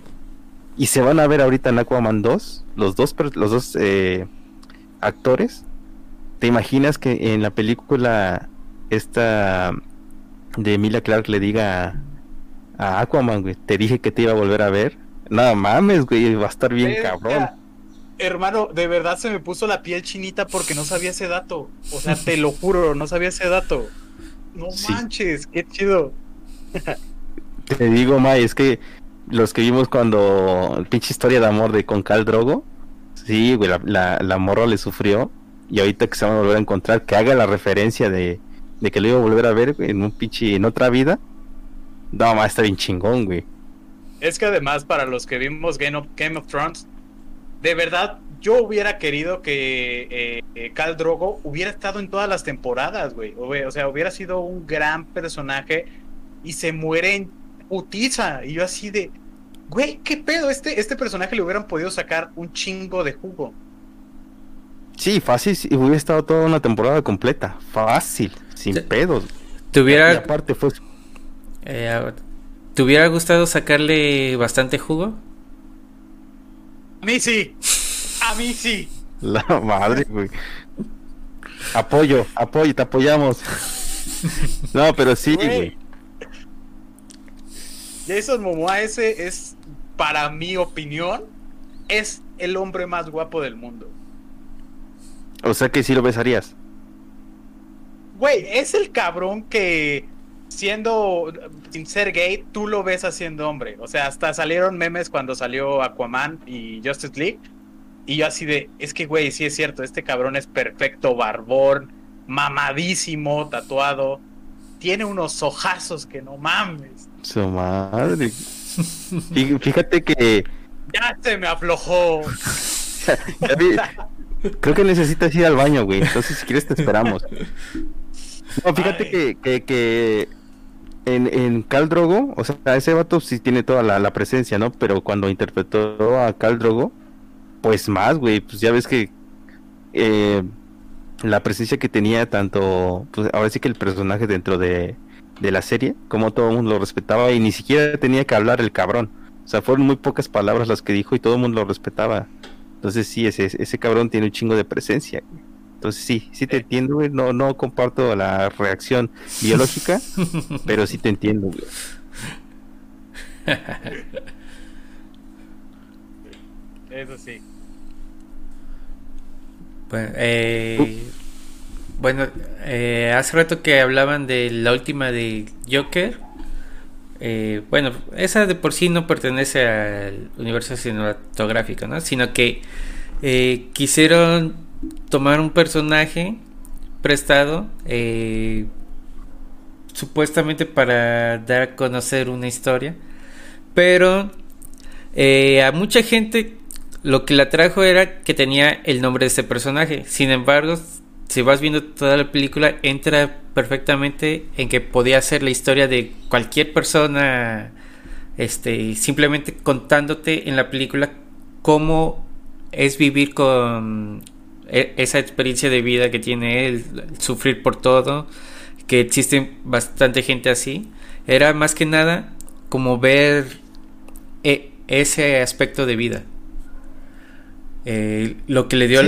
Y se van a ver ahorita en Aquaman 2, los dos, los dos eh, actores. ¿Te imaginas que en la película esta de Emilia Clark le diga a Aquaman, güey, te dije que te iba a volver a ver? Nada mames, güey, va a estar bien cabrón. Hermano, de verdad se me puso la piel chinita porque no sabía ese dato. O sea, te lo juro, no sabía ese dato. No manches, qué chido. <laughs> Te digo, May, es que los que vimos cuando pinche historia de amor de con Cal Drogo, sí, güey, la, la, morra le sufrió y ahorita que se van a volver a encontrar, que haga la referencia de, de que lo iba a volver a ver en un pinche en otra vida. No, más está bien chingón, güey. Es que además para los que vimos Game of, Game of Thrones, de verdad yo hubiera querido que eh, eh, Cal Drogo hubiera estado en todas las temporadas, güey. O, sea, hubiera sido un gran personaje y se muere en putiza. Y yo así de, güey, ¿qué pedo? Este, este personaje le hubieran podido sacar un chingo de jugo. Sí, fácil, y hubiera estado toda una temporada completa. Fácil, sin pedos. ¿Te hubiera... aparte fue... Eh, ¿Te hubiera gustado sacarle bastante jugo? A mí sí. A mí sí. La madre, güey. Apoyo, apoyo, te apoyamos. No, pero sí, güey. Jason Momoa ese es, para mi opinión, es el hombre más guapo del mundo. O sea que sí lo besarías. Güey, es el cabrón que siendo sin ser gay, tú lo ves haciendo hombre. O sea, hasta salieron memes cuando salió Aquaman y Justice League y yo así de, es que, güey, sí es cierto, este cabrón es perfecto, barbón, mamadísimo, tatuado. Tiene unos ojazos que no mames. Su madre. <laughs> Fíjate que... Ya se me aflojó. <laughs> Creo que necesitas ir al baño, güey. Entonces, si quieres, te esperamos. No, fíjate que, que, que, en, en Cal Drogo, o sea, ese vato sí tiene toda la, la presencia, ¿no? Pero cuando interpretó a Cal Drogo, pues más, güey, pues ya ves que eh, la presencia que tenía tanto, pues ahora sí que el personaje dentro de, la serie, como todo el mundo lo respetaba y ni siquiera tenía que hablar el cabrón. O sea, fueron muy pocas palabras las que dijo y todo el mundo lo respetaba. Entonces sí, ese, ese cabrón tiene un chingo de presencia. Entonces sí, sí te entiendo, güey. No, no comparto la reacción biológica, <laughs> pero sí te entiendo, güey. Eso sí. Eh, bueno, eh, hace rato que hablaban de la última de Joker. Eh, bueno, esa de por sí no pertenece al universo cinematográfico, ¿no? Sino que quisieron tomar un personaje prestado supuestamente para dar a conocer una historia, pero a mucha gente lo que la trajo era que tenía el nombre de ese personaje. Sin embargo, si vas viendo toda la película, entra perfectamente en que podía ser la historia de cualquier persona, este, simplemente contándote en la película cómo es vivir con e, esa experiencia de vida que tiene él, sufrir por todo, que existe bastante gente así. Era más que nada como ver e, ese aspecto de vida. Eh, lo que le dio...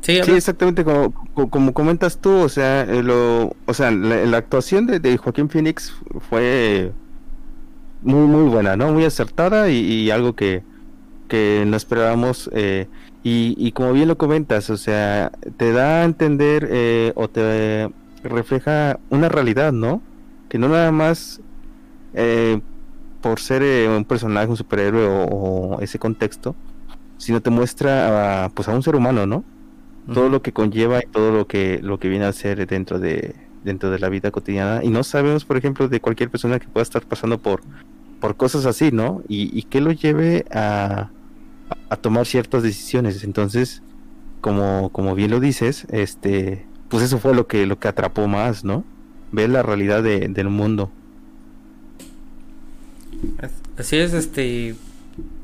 Sí, exactamente como, como, comentas tú, o sea, eh, lo, o sea la, actuación de, Joaquín Phoenix fue muy muy buena, ¿no? Muy acertada y, algo que, que no esperábamos. Eh, y, como bien lo comentas, o sea, te da a entender o te refleja una realidad, ¿no? Que no nada más por ser eh, un personaje, un superhéroe o, ese contexto, sino te muestra a, pues a un ser humano, ¿no? Todo lo que conlleva y todo lo que lo que viene a ser dentro de dentro de la vida cotidiana y no sabemos, por ejemplo, de cualquier persona que pueda estar pasando por por cosas así, ¿no? Y, que lo lleve a, a tomar ciertas decisiones. Entonces, como como bien lo dices, este pues eso fue lo que lo que atrapó más, ¿no? Ver la realidad de, del mundo. Así es, este.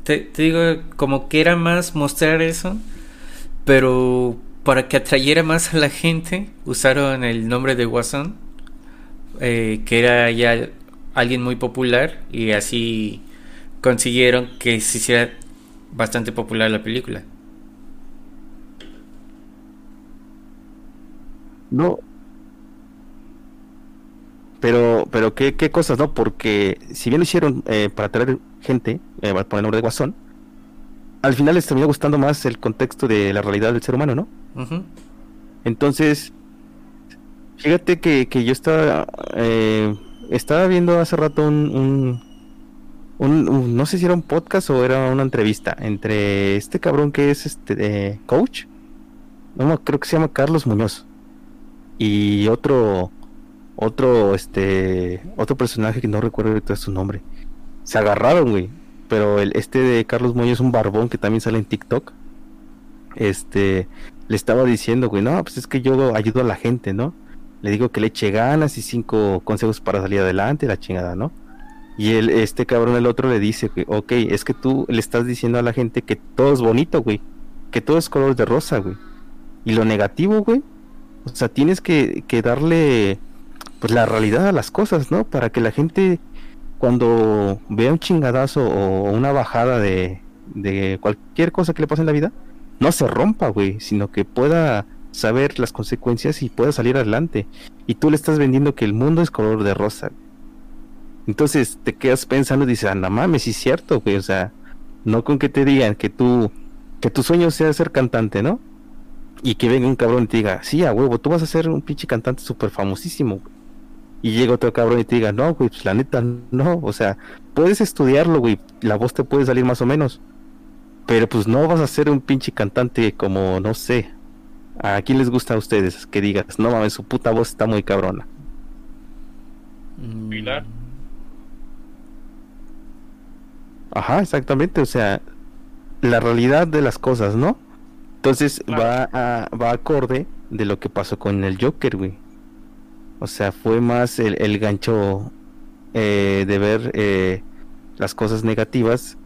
Te, digo, como que era más mostrar eso, pero para que atrayera más a la gente, usaron el nombre de Watson. eh, que era ya alguien muy popular y así consiguieron que se hiciera bastante popular la película. No. Pero, pero qué, qué cosas, ¿no? Porque si bien lo hicieron eh, para traer gente, eh, poner el nombre de Guasón, al final les terminó gustando más el contexto de la realidad del ser humano, ¿no? Entonces, fíjate que, que yo estaba, eh, estaba viendo hace rato un, un, no sé si era un podcast o era una entrevista entre este cabrón que es este coach, no creo que se llama Carlos Muñoz y otro otro este otro personaje que no recuerdo su nombre. Se agarraron, güey, pero el este de Carlos Muñoz es un barbón que también sale en TikTok. Este le estaba diciendo, güey, no, pues es que yo ayudo a la gente, ¿no? Le digo que le eche ganas y cinco consejos para salir adelante, la chingada, ¿no? Y el, este cabrón, el otro, le dice, que, ok, es que tú le estás diciendo a la gente que todo es bonito, güey. Que todo es color de rosa, güey. Y lo negativo, güey. O sea, tienes que, que darle pues la realidad a las cosas, ¿no? Para que la gente cuando vea un chingadazo o una bajada de, de cualquier cosa que le pase en la vida, no se rompa, güey, sino que pueda saber las consecuencias y pueda salir adelante. Y tú le estás vendiendo que el mundo es color de rosa. Entonces te quedas pensando y dices, anda mames, sí es cierto, güey. O sea, no con que te digan que tú, que tu sueño sea ser cantante, ¿no? Y que venga un cabrón y te diga, sí, a huevo, tú vas a ser un pinche cantante súper famosísimo. Y llega otro cabrón y te diga, no, güey, pues la neta, no. O sea, puedes estudiarlo, güey. La voz te puede salir más o menos. Pero pues no vas a ser un pinche cantante como, no sé. ¿A quién les gusta a ustedes que digas, no mames, su puta voz está muy cabrona? Pilar. Ajá, exactamente, o sea, la realidad de las cosas, ¿no? Entonces va a, va acorde de lo que pasó con el Joker, güey. O sea, fue más el, gancho eh, de ver eh, las cosas negativas,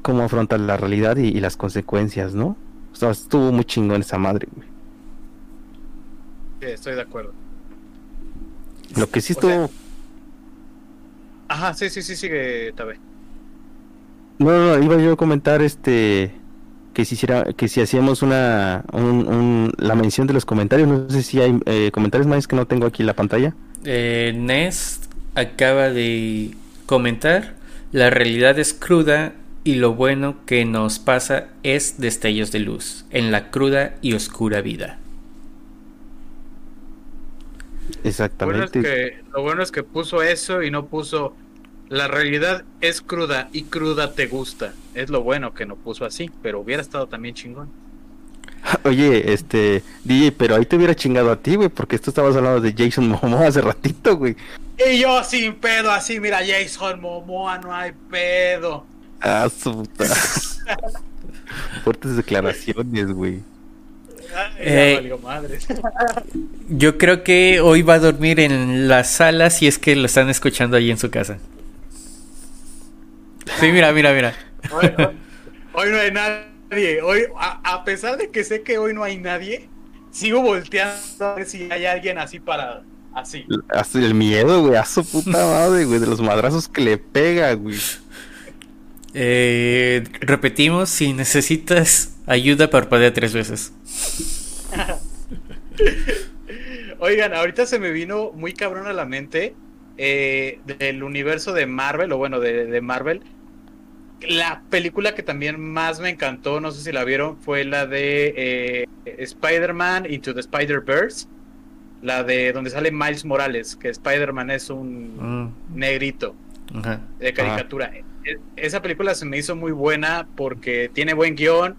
cómo afrontar la realidad y, las consecuencias, ¿no? O sea, estuvo muy chingón esa madre, güey. Sí, estoy de acuerdo. Lo que sí estuvo... Ajá, sí, sí, sí, sigue, Tabe. No, no, iba yo a comentar este que si hiciera, que si hacíamos una la mención de los comentarios, no sé si hay eh, comentarios más que no tengo aquí en la pantalla. Eh, Nest acaba de comentar, la realidad es cruda y lo bueno que nos pasa es destellos de luz en la cruda y oscura vida. Exactamente. lo bueno es que puso eso y no puso la realidad es cruda y cruda te gusta. Es lo bueno que no puso así, pero hubiera estado también chingón. <laughs> Oye, este, DJ, pero ahí te hubiera chingado a ti, güey, porque tú estabas hablando de Jason Momoa hace ratito, güey. Y yo sin pedo, así, mira, Jason Momoa, no hay pedo. Ah, su puta. <laughs> Fuertes declaraciones, güey. Eh, yo creo que hoy va a dormir en la sala si es que lo están escuchando ahí en su casa. Sí, mira, mira, mira. Hoy, no hay nadie. Hoy, a, pesar de que sé que hoy no hay nadie, sigo volteando a ver si hay alguien así para. Así. Así el miedo, güey. A su puta <laughs> madre, güey. De los madrazos que le pega, güey. Eh, repetimos, si necesitas ayuda, parpadea tres veces. <laughs> Oigan, ahorita se me vino muy cabrón a la mente eh, del universo de Marvel, o bueno, de, Marvel, la película que también más me encantó, no sé si la vieron, fue la de eh, Spider-Man Into the Spider-Verse. La de donde sale Miles Morales, que Spider-Man es un mm. negrito de caricatura. E, esa película se me hizo muy buena porque tiene buen guion.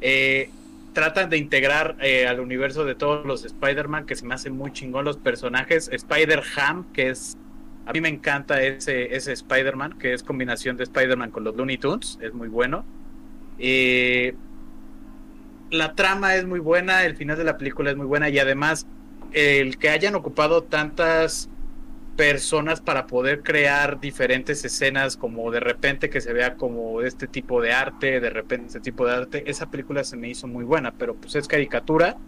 Eh, tratan de integrar al universo de todos los Spider-Man, que se me hacen muy chingón los personajes. Spider-Ham, que es a mí me encanta ese, ese Spider-Man, que es combinación de Spider-Man con los Looney Tunes, es muy bueno. Eh, la trama es muy buena, el final de la película es muy buena y además el que hayan ocupado tantas personas para poder crear diferentes escenas, como de repente que se vea como este tipo de arte, de repente este tipo de arte, esa película se me hizo muy buena, pero pues es caricatura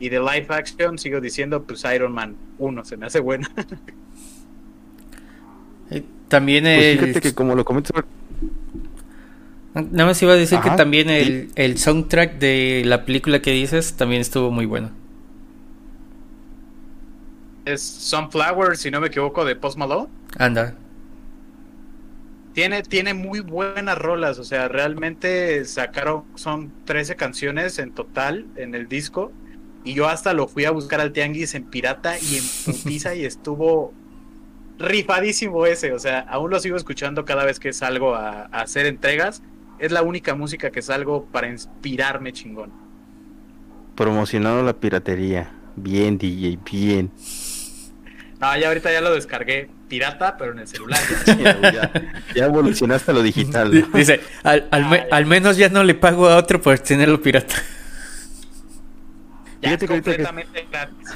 Y de live action sigo diciendo, pues Iron Man 1 se me hace buena. <laughs> Eh, También Pues el... fíjate que como lo comentas, Nada más iba a decir que también sí. el, el soundtrack de la película que dices también estuvo muy bueno. es Sunflower, si no me equivoco, de Post Malone. Anda. Tiene, tiene muy buenas rolas, o sea, realmente sacaron, son 13 canciones en total en el disco. Y yo hasta lo fui a buscar al Tianguis en pirata y en <laughs> putiza y estuvo rifadísimo ese. O sea, aún lo sigo escuchando cada vez que salgo a, a hacer entregas. Es la única música que salgo para inspirarme chingón. promocionando la piratería. Bien, DJ, bien. No, ya ahorita ya lo descargué pirata, pero en el celular. <laughs> ya, ya <laughs> evolucionaste a lo digital. <laughs> Dice, al, al, me- Ay. al menos ya no le pago a otro por tenerlo pirata. Ya Fíjate es que- completamente gratis.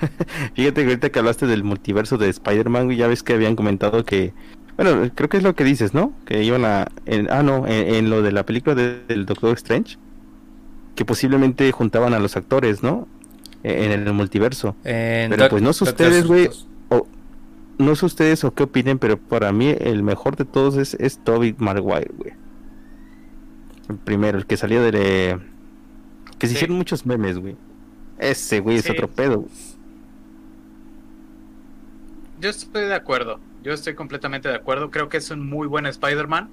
<laughs> Fíjate que ahorita que hablaste del multiverso de Spider-Man, ya ves que habían comentado que. Bueno, creo que es lo que dices, ¿no? Que iban a. en- ah, no, en, en lo de la película de- del Doctor Strange. Que posiblemente juntaban a los actores, ¿no? E- En el multiverso. En Pero pues no sé ustedes, güey. No sé ustedes o qué opinen, pero para mí el mejor de todos es, es Tobey Maguire, güey. El primero, el que salió de... Que se Sí. hicieron muchos memes, güey. Ese, güey, es otro pedo. güey. Yo estoy de acuerdo. Yo estoy completamente de acuerdo. Creo que es un muy buen Spider-Man.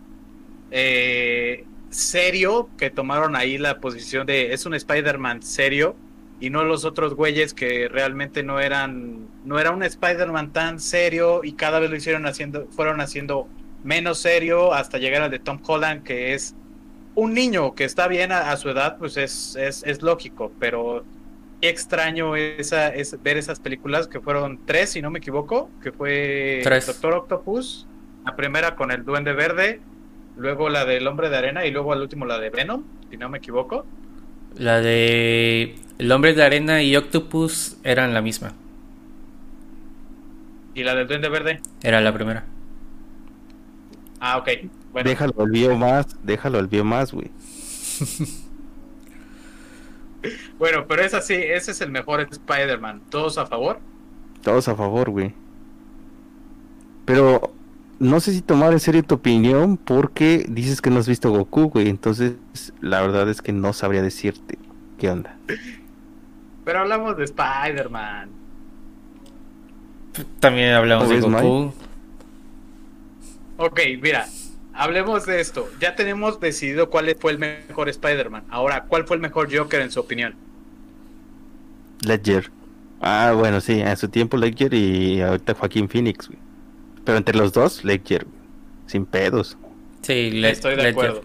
Eh, serio, que tomaron ahí la posición de. Es un Spider-Man serio. Y no los otros güeyes que realmente no eran. No era un Spider-Man tan serio. Y cada vez lo hicieron haciendo. Fueron haciendo menos serio. Hasta llegar al de Tom Holland, que es un niño que está bien a, a su edad, pues es, es, es lógico. Pero qué extraño esa, es ver esas películas que fueron tres, si no me equivoco, que fue Tres. Doctor Octopus, la primera con el Duende Verde, luego la del Hombre de Arena y luego al último la de Venom, si no me equivoco. La de El Hombre de Arena y Octopus eran la misma. Y la del Duende Verde. Era la primera. Ah, ok. Bueno, Déjalo al bio más, déjalo al bio más, güey. <laughs> <laughs> bueno, pero es así, ese es el mejor Spider-Man. ¿Todos a favor? Todos a favor, güey. Pero no sé si tomar en serio tu opinión porque dices que no has visto Goku, güey. Entonces, la verdad es que no sabría decirte qué onda. <laughs> Pero hablamos de Spider-Man. También hablamos de ¿Ves, Mike? Goku. Ok, mira, hablemos de esto. Ya tenemos decidido cuál fue el mejor Spider-Man. Ahora, ¿cuál fue el mejor Joker en su opinión? Ledger. Ah, bueno, sí, en su tiempo Ledger y ahorita Joaquín Phoenix, güey. Pero entre los dos, Ledger, güey. Sin pedos. Sí, le- Estoy de Ledger. acuerdo.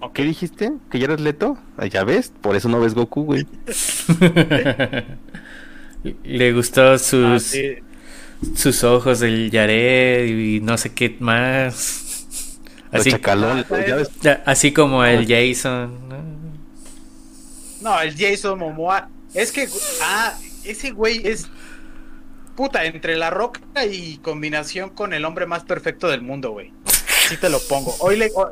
Ok. ¿Qué dijiste? ¿Que ya eres Leto? Ya ves, por eso no ves Goku, güey. <laughs> Le gustó sus, Ah, sí. Sus ojos del Yared y no sé qué más. Así, chacalón, Ah, ya ves. así como el Jason. ¿no? El Jason Momoa. Es que, ah, ese güey es. Puta, entre la roca y combinación con el hombre más perfecto del mundo, güey. Sí te lo pongo. Hoy le, ho-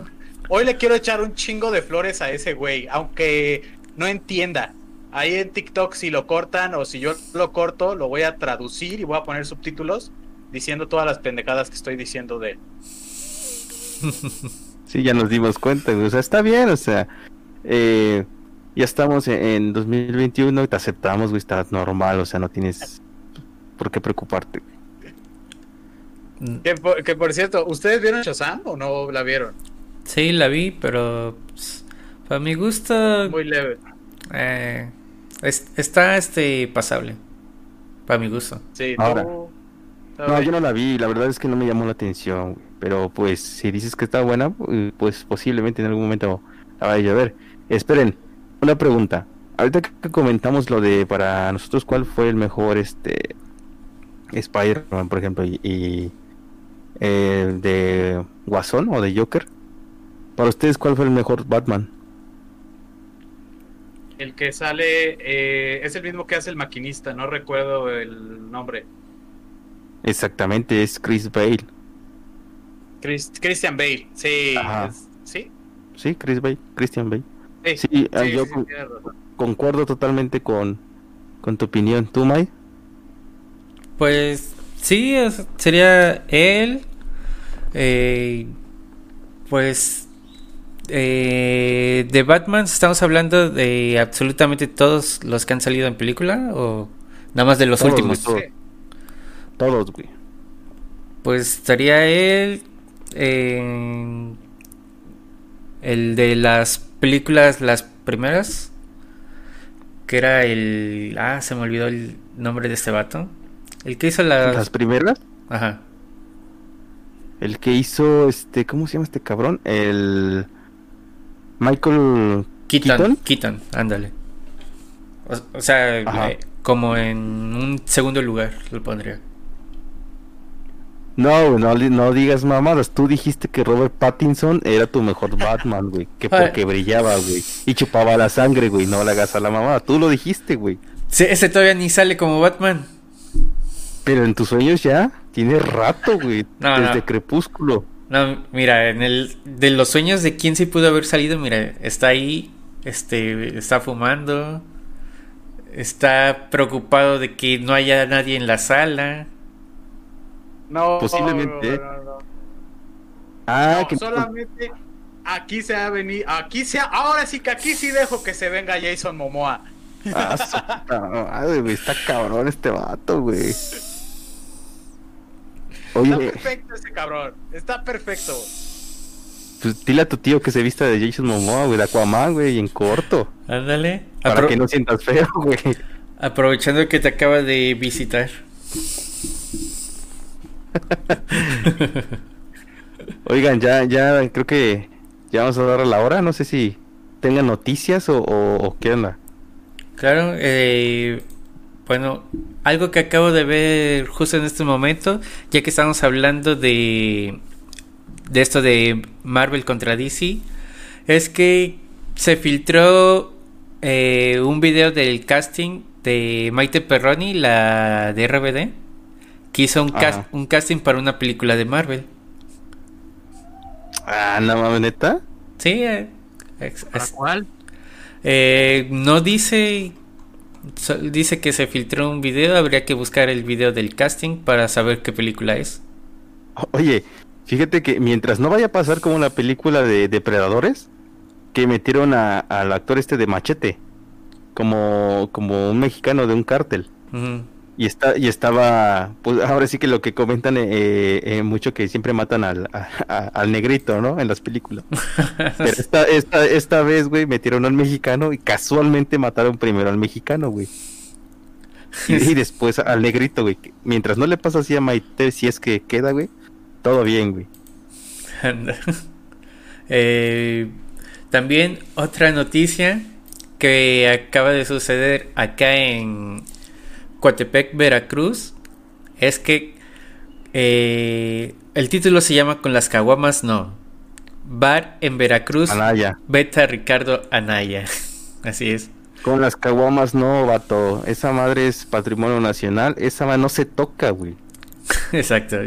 hoy le quiero echar un chingo de flores a ese güey, aunque no entienda. Ahí en TikTok, si lo cortan o si yo lo corto, lo voy a traducir y voy a poner subtítulos diciendo todas las pendejadas que estoy diciendo de él. <laughs> Sí, ya nos dimos cuenta. O sea, está bien, o sea. eh, ya estamos en, en 2021 y te aceptamos, güey. Está normal, o sea, no tienes por qué preocuparte. Que por, que por cierto, ¿ustedes vieron Shazam o no la vieron? Sí, la vi, pero pues, para mi gusto Muy leve. eh, es- está este pasable. Para mi gusto. Sí, Ahora. No, yo no la vi, la verdad es que no me llamó la atención. Pero pues, si dices que está buena, eh, pues posiblemente en algún momento la vaya a ver. Esperen, una pregunta. Ahorita que comentamos lo de para nosotros cuál fue el mejor este Spider-Man, por ejemplo, y, y, eh, de Guasón o de Joker. Para ustedes, ¿cuál fue el mejor Batman? El que sale eh, es el mismo que hace el maquinista, no recuerdo el nombre. Exactamente, es Chris Bale. Chris- Christian Bale, sí. Es- ¿Sí? Sí, Chris Bale, Christian Bale. Sí, Sí, ah, sí, yo- sí, concuerdo totalmente con, con tu opinión. ¿Tú, Mai? Pues sí, sería él. Eh, pues eh, de Batman estamos hablando de absolutamente todos los que han salido en película o nada más de los últimos. todos. güey. Pues estaría él, el de las películas, las primeras, que era el... Ah, se me olvidó el nombre de este vato. El que hizo las... ¿Las primeras? Ajá. El que hizo, este, ¿cómo se llama este cabrón? El... Michael Keaton. Keaton, ándale. O, sea, eh, como en un segundo lugar lo pondría. No, no, no digas mamadas. Tú dijiste que Robert Pattinson era tu mejor <laughs> Batman, güey. Que porque brillaba, güey. Y chupaba la sangre, güey. No le hagas a la mamada. Tú lo dijiste, güey. Sí, ese todavía ni sale como Batman. Pero en tus sueños ya. Tiene rato, güey. desde Crepúsculo. No, mira, en el de los sueños de quién sí pudo haber salido, mira, está ahí, este, está fumando, está preocupado de que no haya nadie en la sala. No, posiblemente. Ah, que solamente aquí se ha venido, aquí se ahora sí que aquí sí dejo que se venga Jason Momoa. Ah, está cabrón este vato, güey. Oye, está perfecto ese cabrón, está perfecto. Pues dile a tu tío que se vista de Jason Momoa, güey, de Aquaman, güey, en corto. Ándale. Para que no sientas feo, güey. Aprovechando que te acaba de visitar. <laughs> Oigan, ya, ya creo que ya vamos a dar la hora. No sé si tengan noticias o, o, qué onda. Claro, eh, bueno, algo que acabo de ver justo en este momento, ya que estamos hablando de, de esto de Marvel contra DC, es que se filtró eh, un video del casting de Maite Perroni, la de RBD que hizo un, un casting para una película de Marvel. Ah, ¿no mames, neta? Sí. Eh, cuál? Eh, no dice. Dice que se filtró un video. Habría que buscar el video del casting para saber qué película es. Oye, fíjate que mientras no vaya a pasar como la película de Depredadores, que metieron al actor este de Machete, como, como un mexicano de un cártel. Y, está, y estaba, pues ahora sí que lo que comentan eh, eh, mucho que siempre matan al, al negrito, ¿no? En las películas. <laughs> Pero esta, esta, esta vez, güey, metieron al mexicano y casualmente mataron primero al mexicano, güey. Y, después al negrito, güey. Mientras no le pasa así a Maite, si es que queda, güey, todo bien, güey. <laughs> Eh, también otra noticia que acaba de suceder acá en, Coatepec, Veracruz, es que eh, el título se llama Con las caguamas no. Bar en Veracruz. Anaya. Beta Ricardo Anaya. <laughs> Así es. Con las caguamas no, vato. Esa madre es patrimonio nacional. Esa madre no se toca, güey. <laughs> Exacto.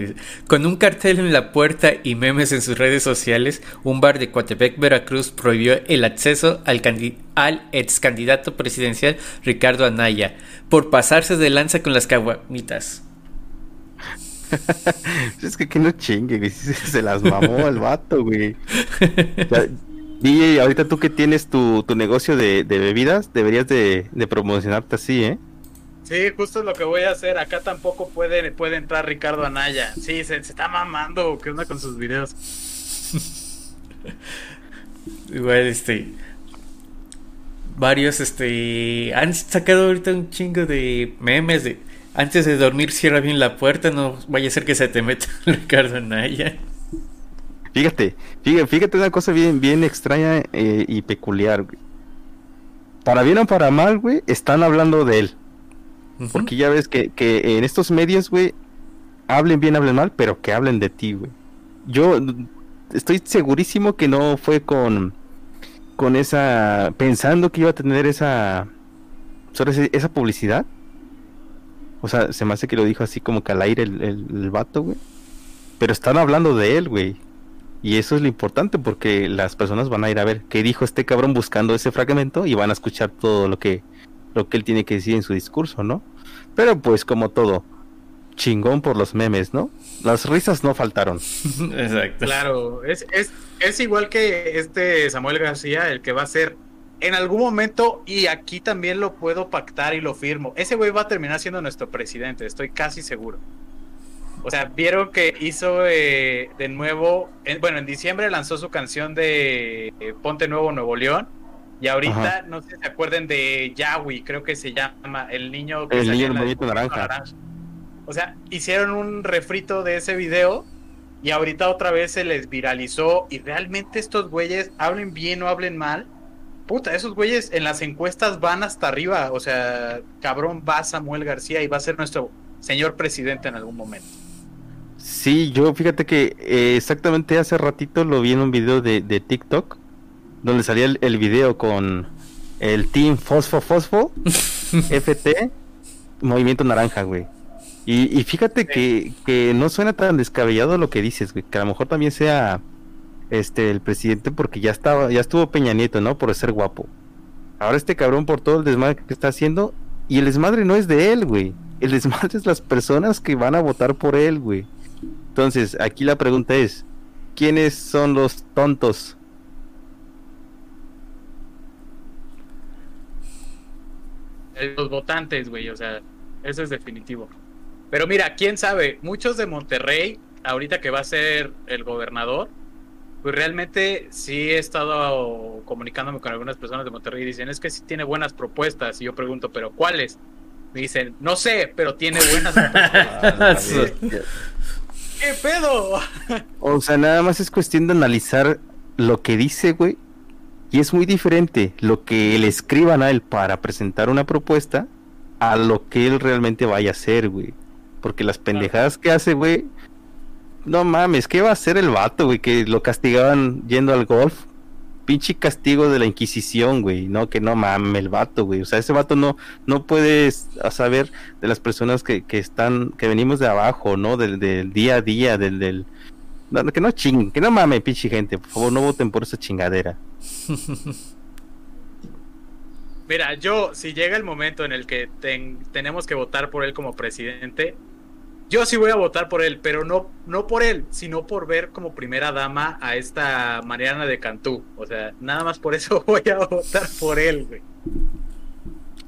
Con un cartel en la puerta y memes en sus redes sociales, un bar de Coatepec, Veracruz prohibió el acceso al, al ex candidato presidencial Ricardo Anaya por pasarse de lanza con las caguamitas. <laughs> es que que no chingue, <laughs> Se las mamó el vato, güey. DJ, ahorita tú que tienes tu, negocio de, bebidas, deberías de, de promocionarte así, ¿eh? Sí, justo es lo que voy a hacer. Acá tampoco puede, puede entrar Ricardo Anaya. Sí, se, está mamando. ¿Qué onda con sus videos? <laughs> Igual, este. Varios, este. Han sacado ahorita un chingo de memes de. Antes de dormir, cierra bien la puerta. No vaya a ser que se te meta <laughs> Ricardo Anaya. Fíjate, fíjate, fíjate una cosa bien, bien extraña eh, y peculiar, Para bien o para mal, güey, están hablando de él. Porque ya ves que, que en estos medios, güey, hablen bien, hablen mal, pero que hablen de ti, güey. Yo estoy segurísimo que no fue con, con esa, pensando que iba a tener esa, esa publicidad. O sea, se me hace que lo dijo así como que al aire el, el, vato, güey. Pero están hablando de él, güey. Y eso es lo importante porque las personas van a ir a ver qué dijo este cabrón buscando ese fragmento y van a escuchar todo lo que, lo que él tiene que decir en su discurso, ¿no? Pero pues como todo, chingón por los memes, ¿no? Las risas no faltaron. <laughs> Exacto. Claro, es, es, es igual que este Samuel García, el que va a ser en algún momento, y aquí también lo puedo pactar y lo firmo, ese güey va a terminar siendo nuestro presidente, estoy casi seguro. O sea, vieron que hizo eh, de nuevo, bueno, en diciembre lanzó su canción de eh, Ponte Nuevo Nuevo León. Y ahorita, no sé si se acuerden de Yawi, creo que se llama, el niño que El niño bonito naranja. naranja. O sea, hicieron un refrito de ese video y ahorita otra vez se les viralizó. Y realmente estos güeyes, hablen bien o hablen mal, puta, esos güeyes en las encuestas van hasta arriba. O sea, cabrón, va Samuel García y va a ser nuestro señor presidente en algún momento. Sí, yo fíjate que eh, exactamente hace ratito lo vi en un video de, TikTok, donde salía el, video con el Team Fosfo Fosfo, <laughs> FT, Movimiento Naranja, güey. Y, fíjate que, que, no suena tan descabellado lo que dices, güey, que a lo mejor también sea este el presidente porque ya estaba, ya estuvo Peña Nieto, ¿no? Por ser guapo. Ahora este cabrón por todo el desmadre que está haciendo, y el desmadre no es de él, güey. El desmadre <laughs> es las personas que van a votar por él, güey. Entonces, aquí la pregunta es, ¿quiénes son los tontos? Los votantes, güey, o sea, eso es definitivo. Pero mira, quién sabe, muchos de Monterrey, ahorita que va a ser el gobernador, pues realmente sí he estado comunicándome con algunas personas de Monterrey y dicen, es que sí tiene buenas propuestas. Y yo pregunto, ¿pero cuáles? Me dicen, no sé, pero tiene buenas <laughs> propuestas. <laughs> ¿Qué pedo? o sea, nada más es cuestión de analizar lo que dice, güey. Y es muy diferente lo que le escriban a él para presentar una propuesta a lo que él realmente vaya a hacer, güey. Porque las pendejadas que hace, güey. No mames, ¿qué va a hacer el vato, güey? Que lo castigaban yendo al golf pinche castigo de la Inquisición, güey, ¿no? Que no mames el vato, güey. O sea, ese vato no, no puede saber de las personas que, que están, que venimos de abajo, ¿no? Del, del día a día, del, del... que no chinguen, que no mames, pinche gente. Por favor, no voten por esa chingadera. <laughs> Mira, yo, si llega el momento en el que tenemos que votar por él como presidente, yo sí voy a votar por él, pero no, no por él, sino por ver como primera dama a esta Mariana de Cantú. O sea, nada más por eso <laughs> voy a votar por él, güey.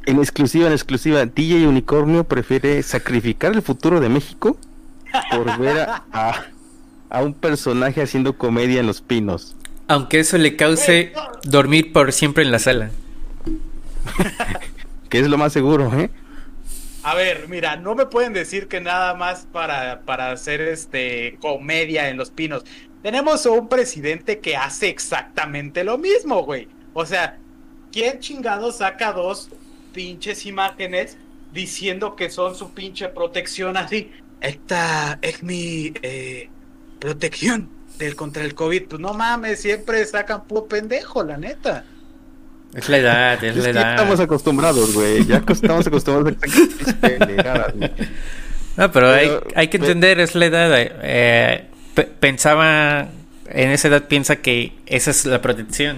En exclusiva, en exclusiva, DJ Unicornio prefiere sacrificar el futuro de México por ver a, a un personaje haciendo comedia en los pinos. Aunque eso le cause dormir por siempre en la sala. <laughs> que es lo más seguro, ¿eh? A ver, mira, no me pueden decir que nada más para, para hacer este comedia en los pinos. Tenemos un presidente que hace exactamente lo mismo, güey. O sea, ¿quién chingado saca dos pinches imágenes diciendo que son su pinche protección así? Esta es mi eh, protección del contra el COVID. Pues no mames, siempre sacan puro pendejo, la neta. Es la edad, es, la edad. Ya estamos acostumbrados, güey. Ya estamos acostumbrados a No, pero, hay, hay, que entender, es la edad. Eh, pensaba, en esa edad piensa que esa es la protección.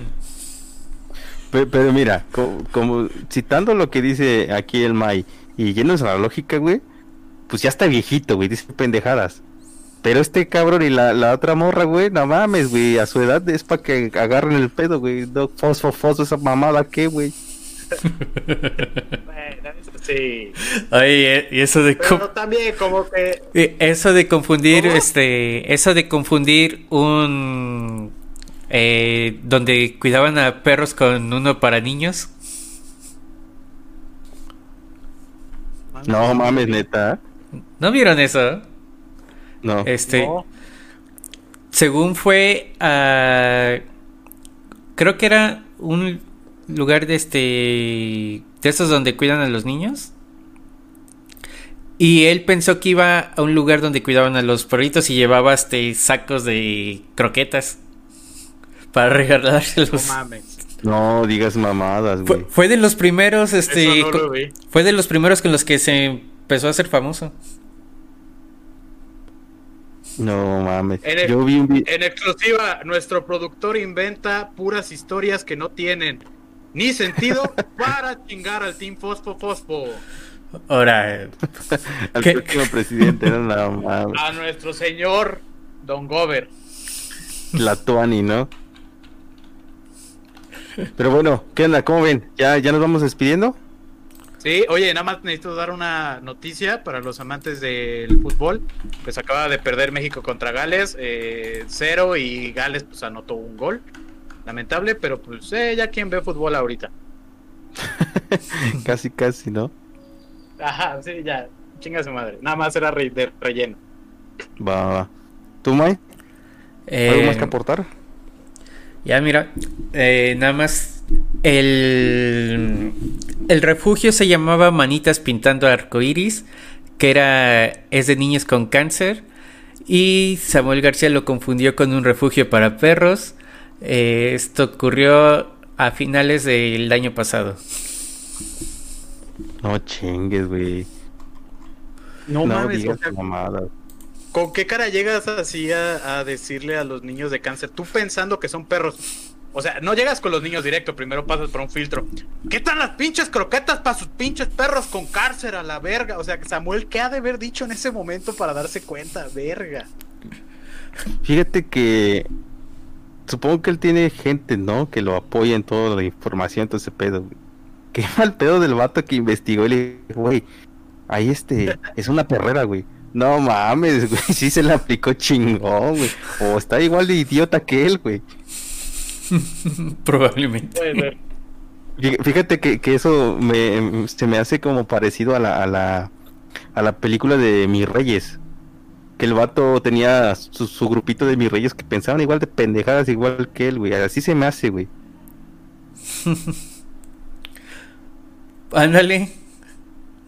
Pero, mira, como, citando lo que dice aquí el Mai y yéndose a la lógica, güey, pues ya está viejito, güey, dice pendejadas. Pero este cabrón y la, la otra morra, güey, no mames, güey, a su edad es para que agarren el pedo, güey. No, fosfo, fosfo, esa mamada, ¿qué, güey? bueno, <laughs> eso sí. Oye, y eso de Pero también como que eso de confundir este eso de confundir un eh, donde cuidaban a perros con uno para niños. No mames, neta. ¿No vieron eso? No. Este. Según fue Creo que era un lugar de este. De esos donde cuidan a los niños. Y él pensó que iba a un lugar donde cuidaban a los perritos y llevaba este sacos de croquetas para <laughs> regalárselos. No No digas mamadas, güey. Fue, de los primeros, este. fue de los primeros con los que se empezó a hacer famoso. No mames. En, el- Yo vi un vi- en exclusiva, nuestro productor inventa puras historias que no tienen ni sentido <laughs> para chingar al Team Fosfo Fosfo. Ahora, <laughs> al ¿Qué? próximo presidente, no, no mames. A nuestro señor Don Gover. La Tuani, ¿no? Pero bueno, ¿qué onda? ¿Cómo ven? ¿Ya, ya nos vamos despidiendo? Sí, oye, nada más necesito dar una noticia para los amantes del fútbol. Pues acaba de perder México contra Gales, eh, cero, y Gales pues anotó un gol. Lamentable, pero pues eh, ya quien ve fútbol ahorita. <laughs> casi, casi, ¿no? Ajá, sí, ya, chinga su madre. Nada más era re- de relleno. Va, va, va. ¿Tú, eh, ¿Algo más que aportar? Ya mira, eh, nada más el, el refugio se llamaba Manitas Pintando Arcoiris, que era es de niños con cáncer y Samuel García lo confundió con un refugio para perros. Eh, esto ocurrió a finales del año pasado. No chingues, güey. No, No, mames, o digas sea, mamadas. ¿con qué cara llegas así a, a decirle a los niños de cáncer? Tú pensando que son perros. O sea, no llegas con los niños directo, primero pasas por un filtro. ¿Qué tal las pinches croquetas para sus pinches perros con cáncer a la verga? O sea, Samuel, ¿qué ha de haber dicho en ese momento para darse cuenta? Verga. Fíjate que supongo que él tiene gente, ¿no? Que lo apoya en toda la información, todo ese pedo. güey. Qué <laughs> mal pedo del vato que investigó y le dijo, güey, ahí este, es una perrera, güey. No mames, <laughs> güey, sí se le aplicó chingón, güey. O está igual de idiota que él, güey. <laughs> Probablemente. Puede ser. Fí- Fíjate que, que eso me, se me hace como parecido a la, a la, a la película de Mis Reyes. Que el vato tenía su, su grupito de Mis Reyes que pensaban igual de pendejadas igual que él, güey. Así se me hace, güey. <laughs> Ándale.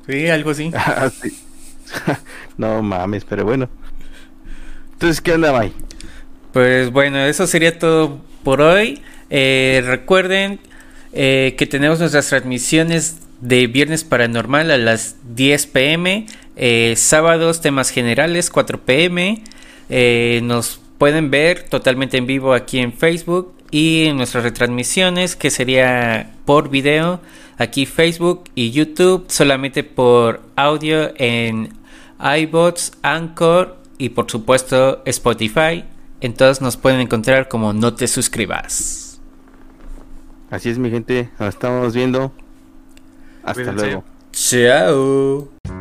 Sí, algo así. <laughs> Así. no mames, pero bueno. Entonces, ¿qué onda, May? Pues bueno, eso sería todo por hoy. Eh, recuerden eh, que tenemos nuestras transmisiones de Viernes Paranormal a las 10 pm, eh, sábados temas generales 4 pm. Nos pueden ver totalmente en vivo aquí en Facebook y en nuestras retransmisiones que sería por video aquí Facebook y YouTube solamente por audio en iBots, Anchor y por supuesto Spotify. Entonces nos pueden encontrar como no te suscribas. Así es, mi gente. Nos estamos viendo. Hasta Cuídense. luego. Chao.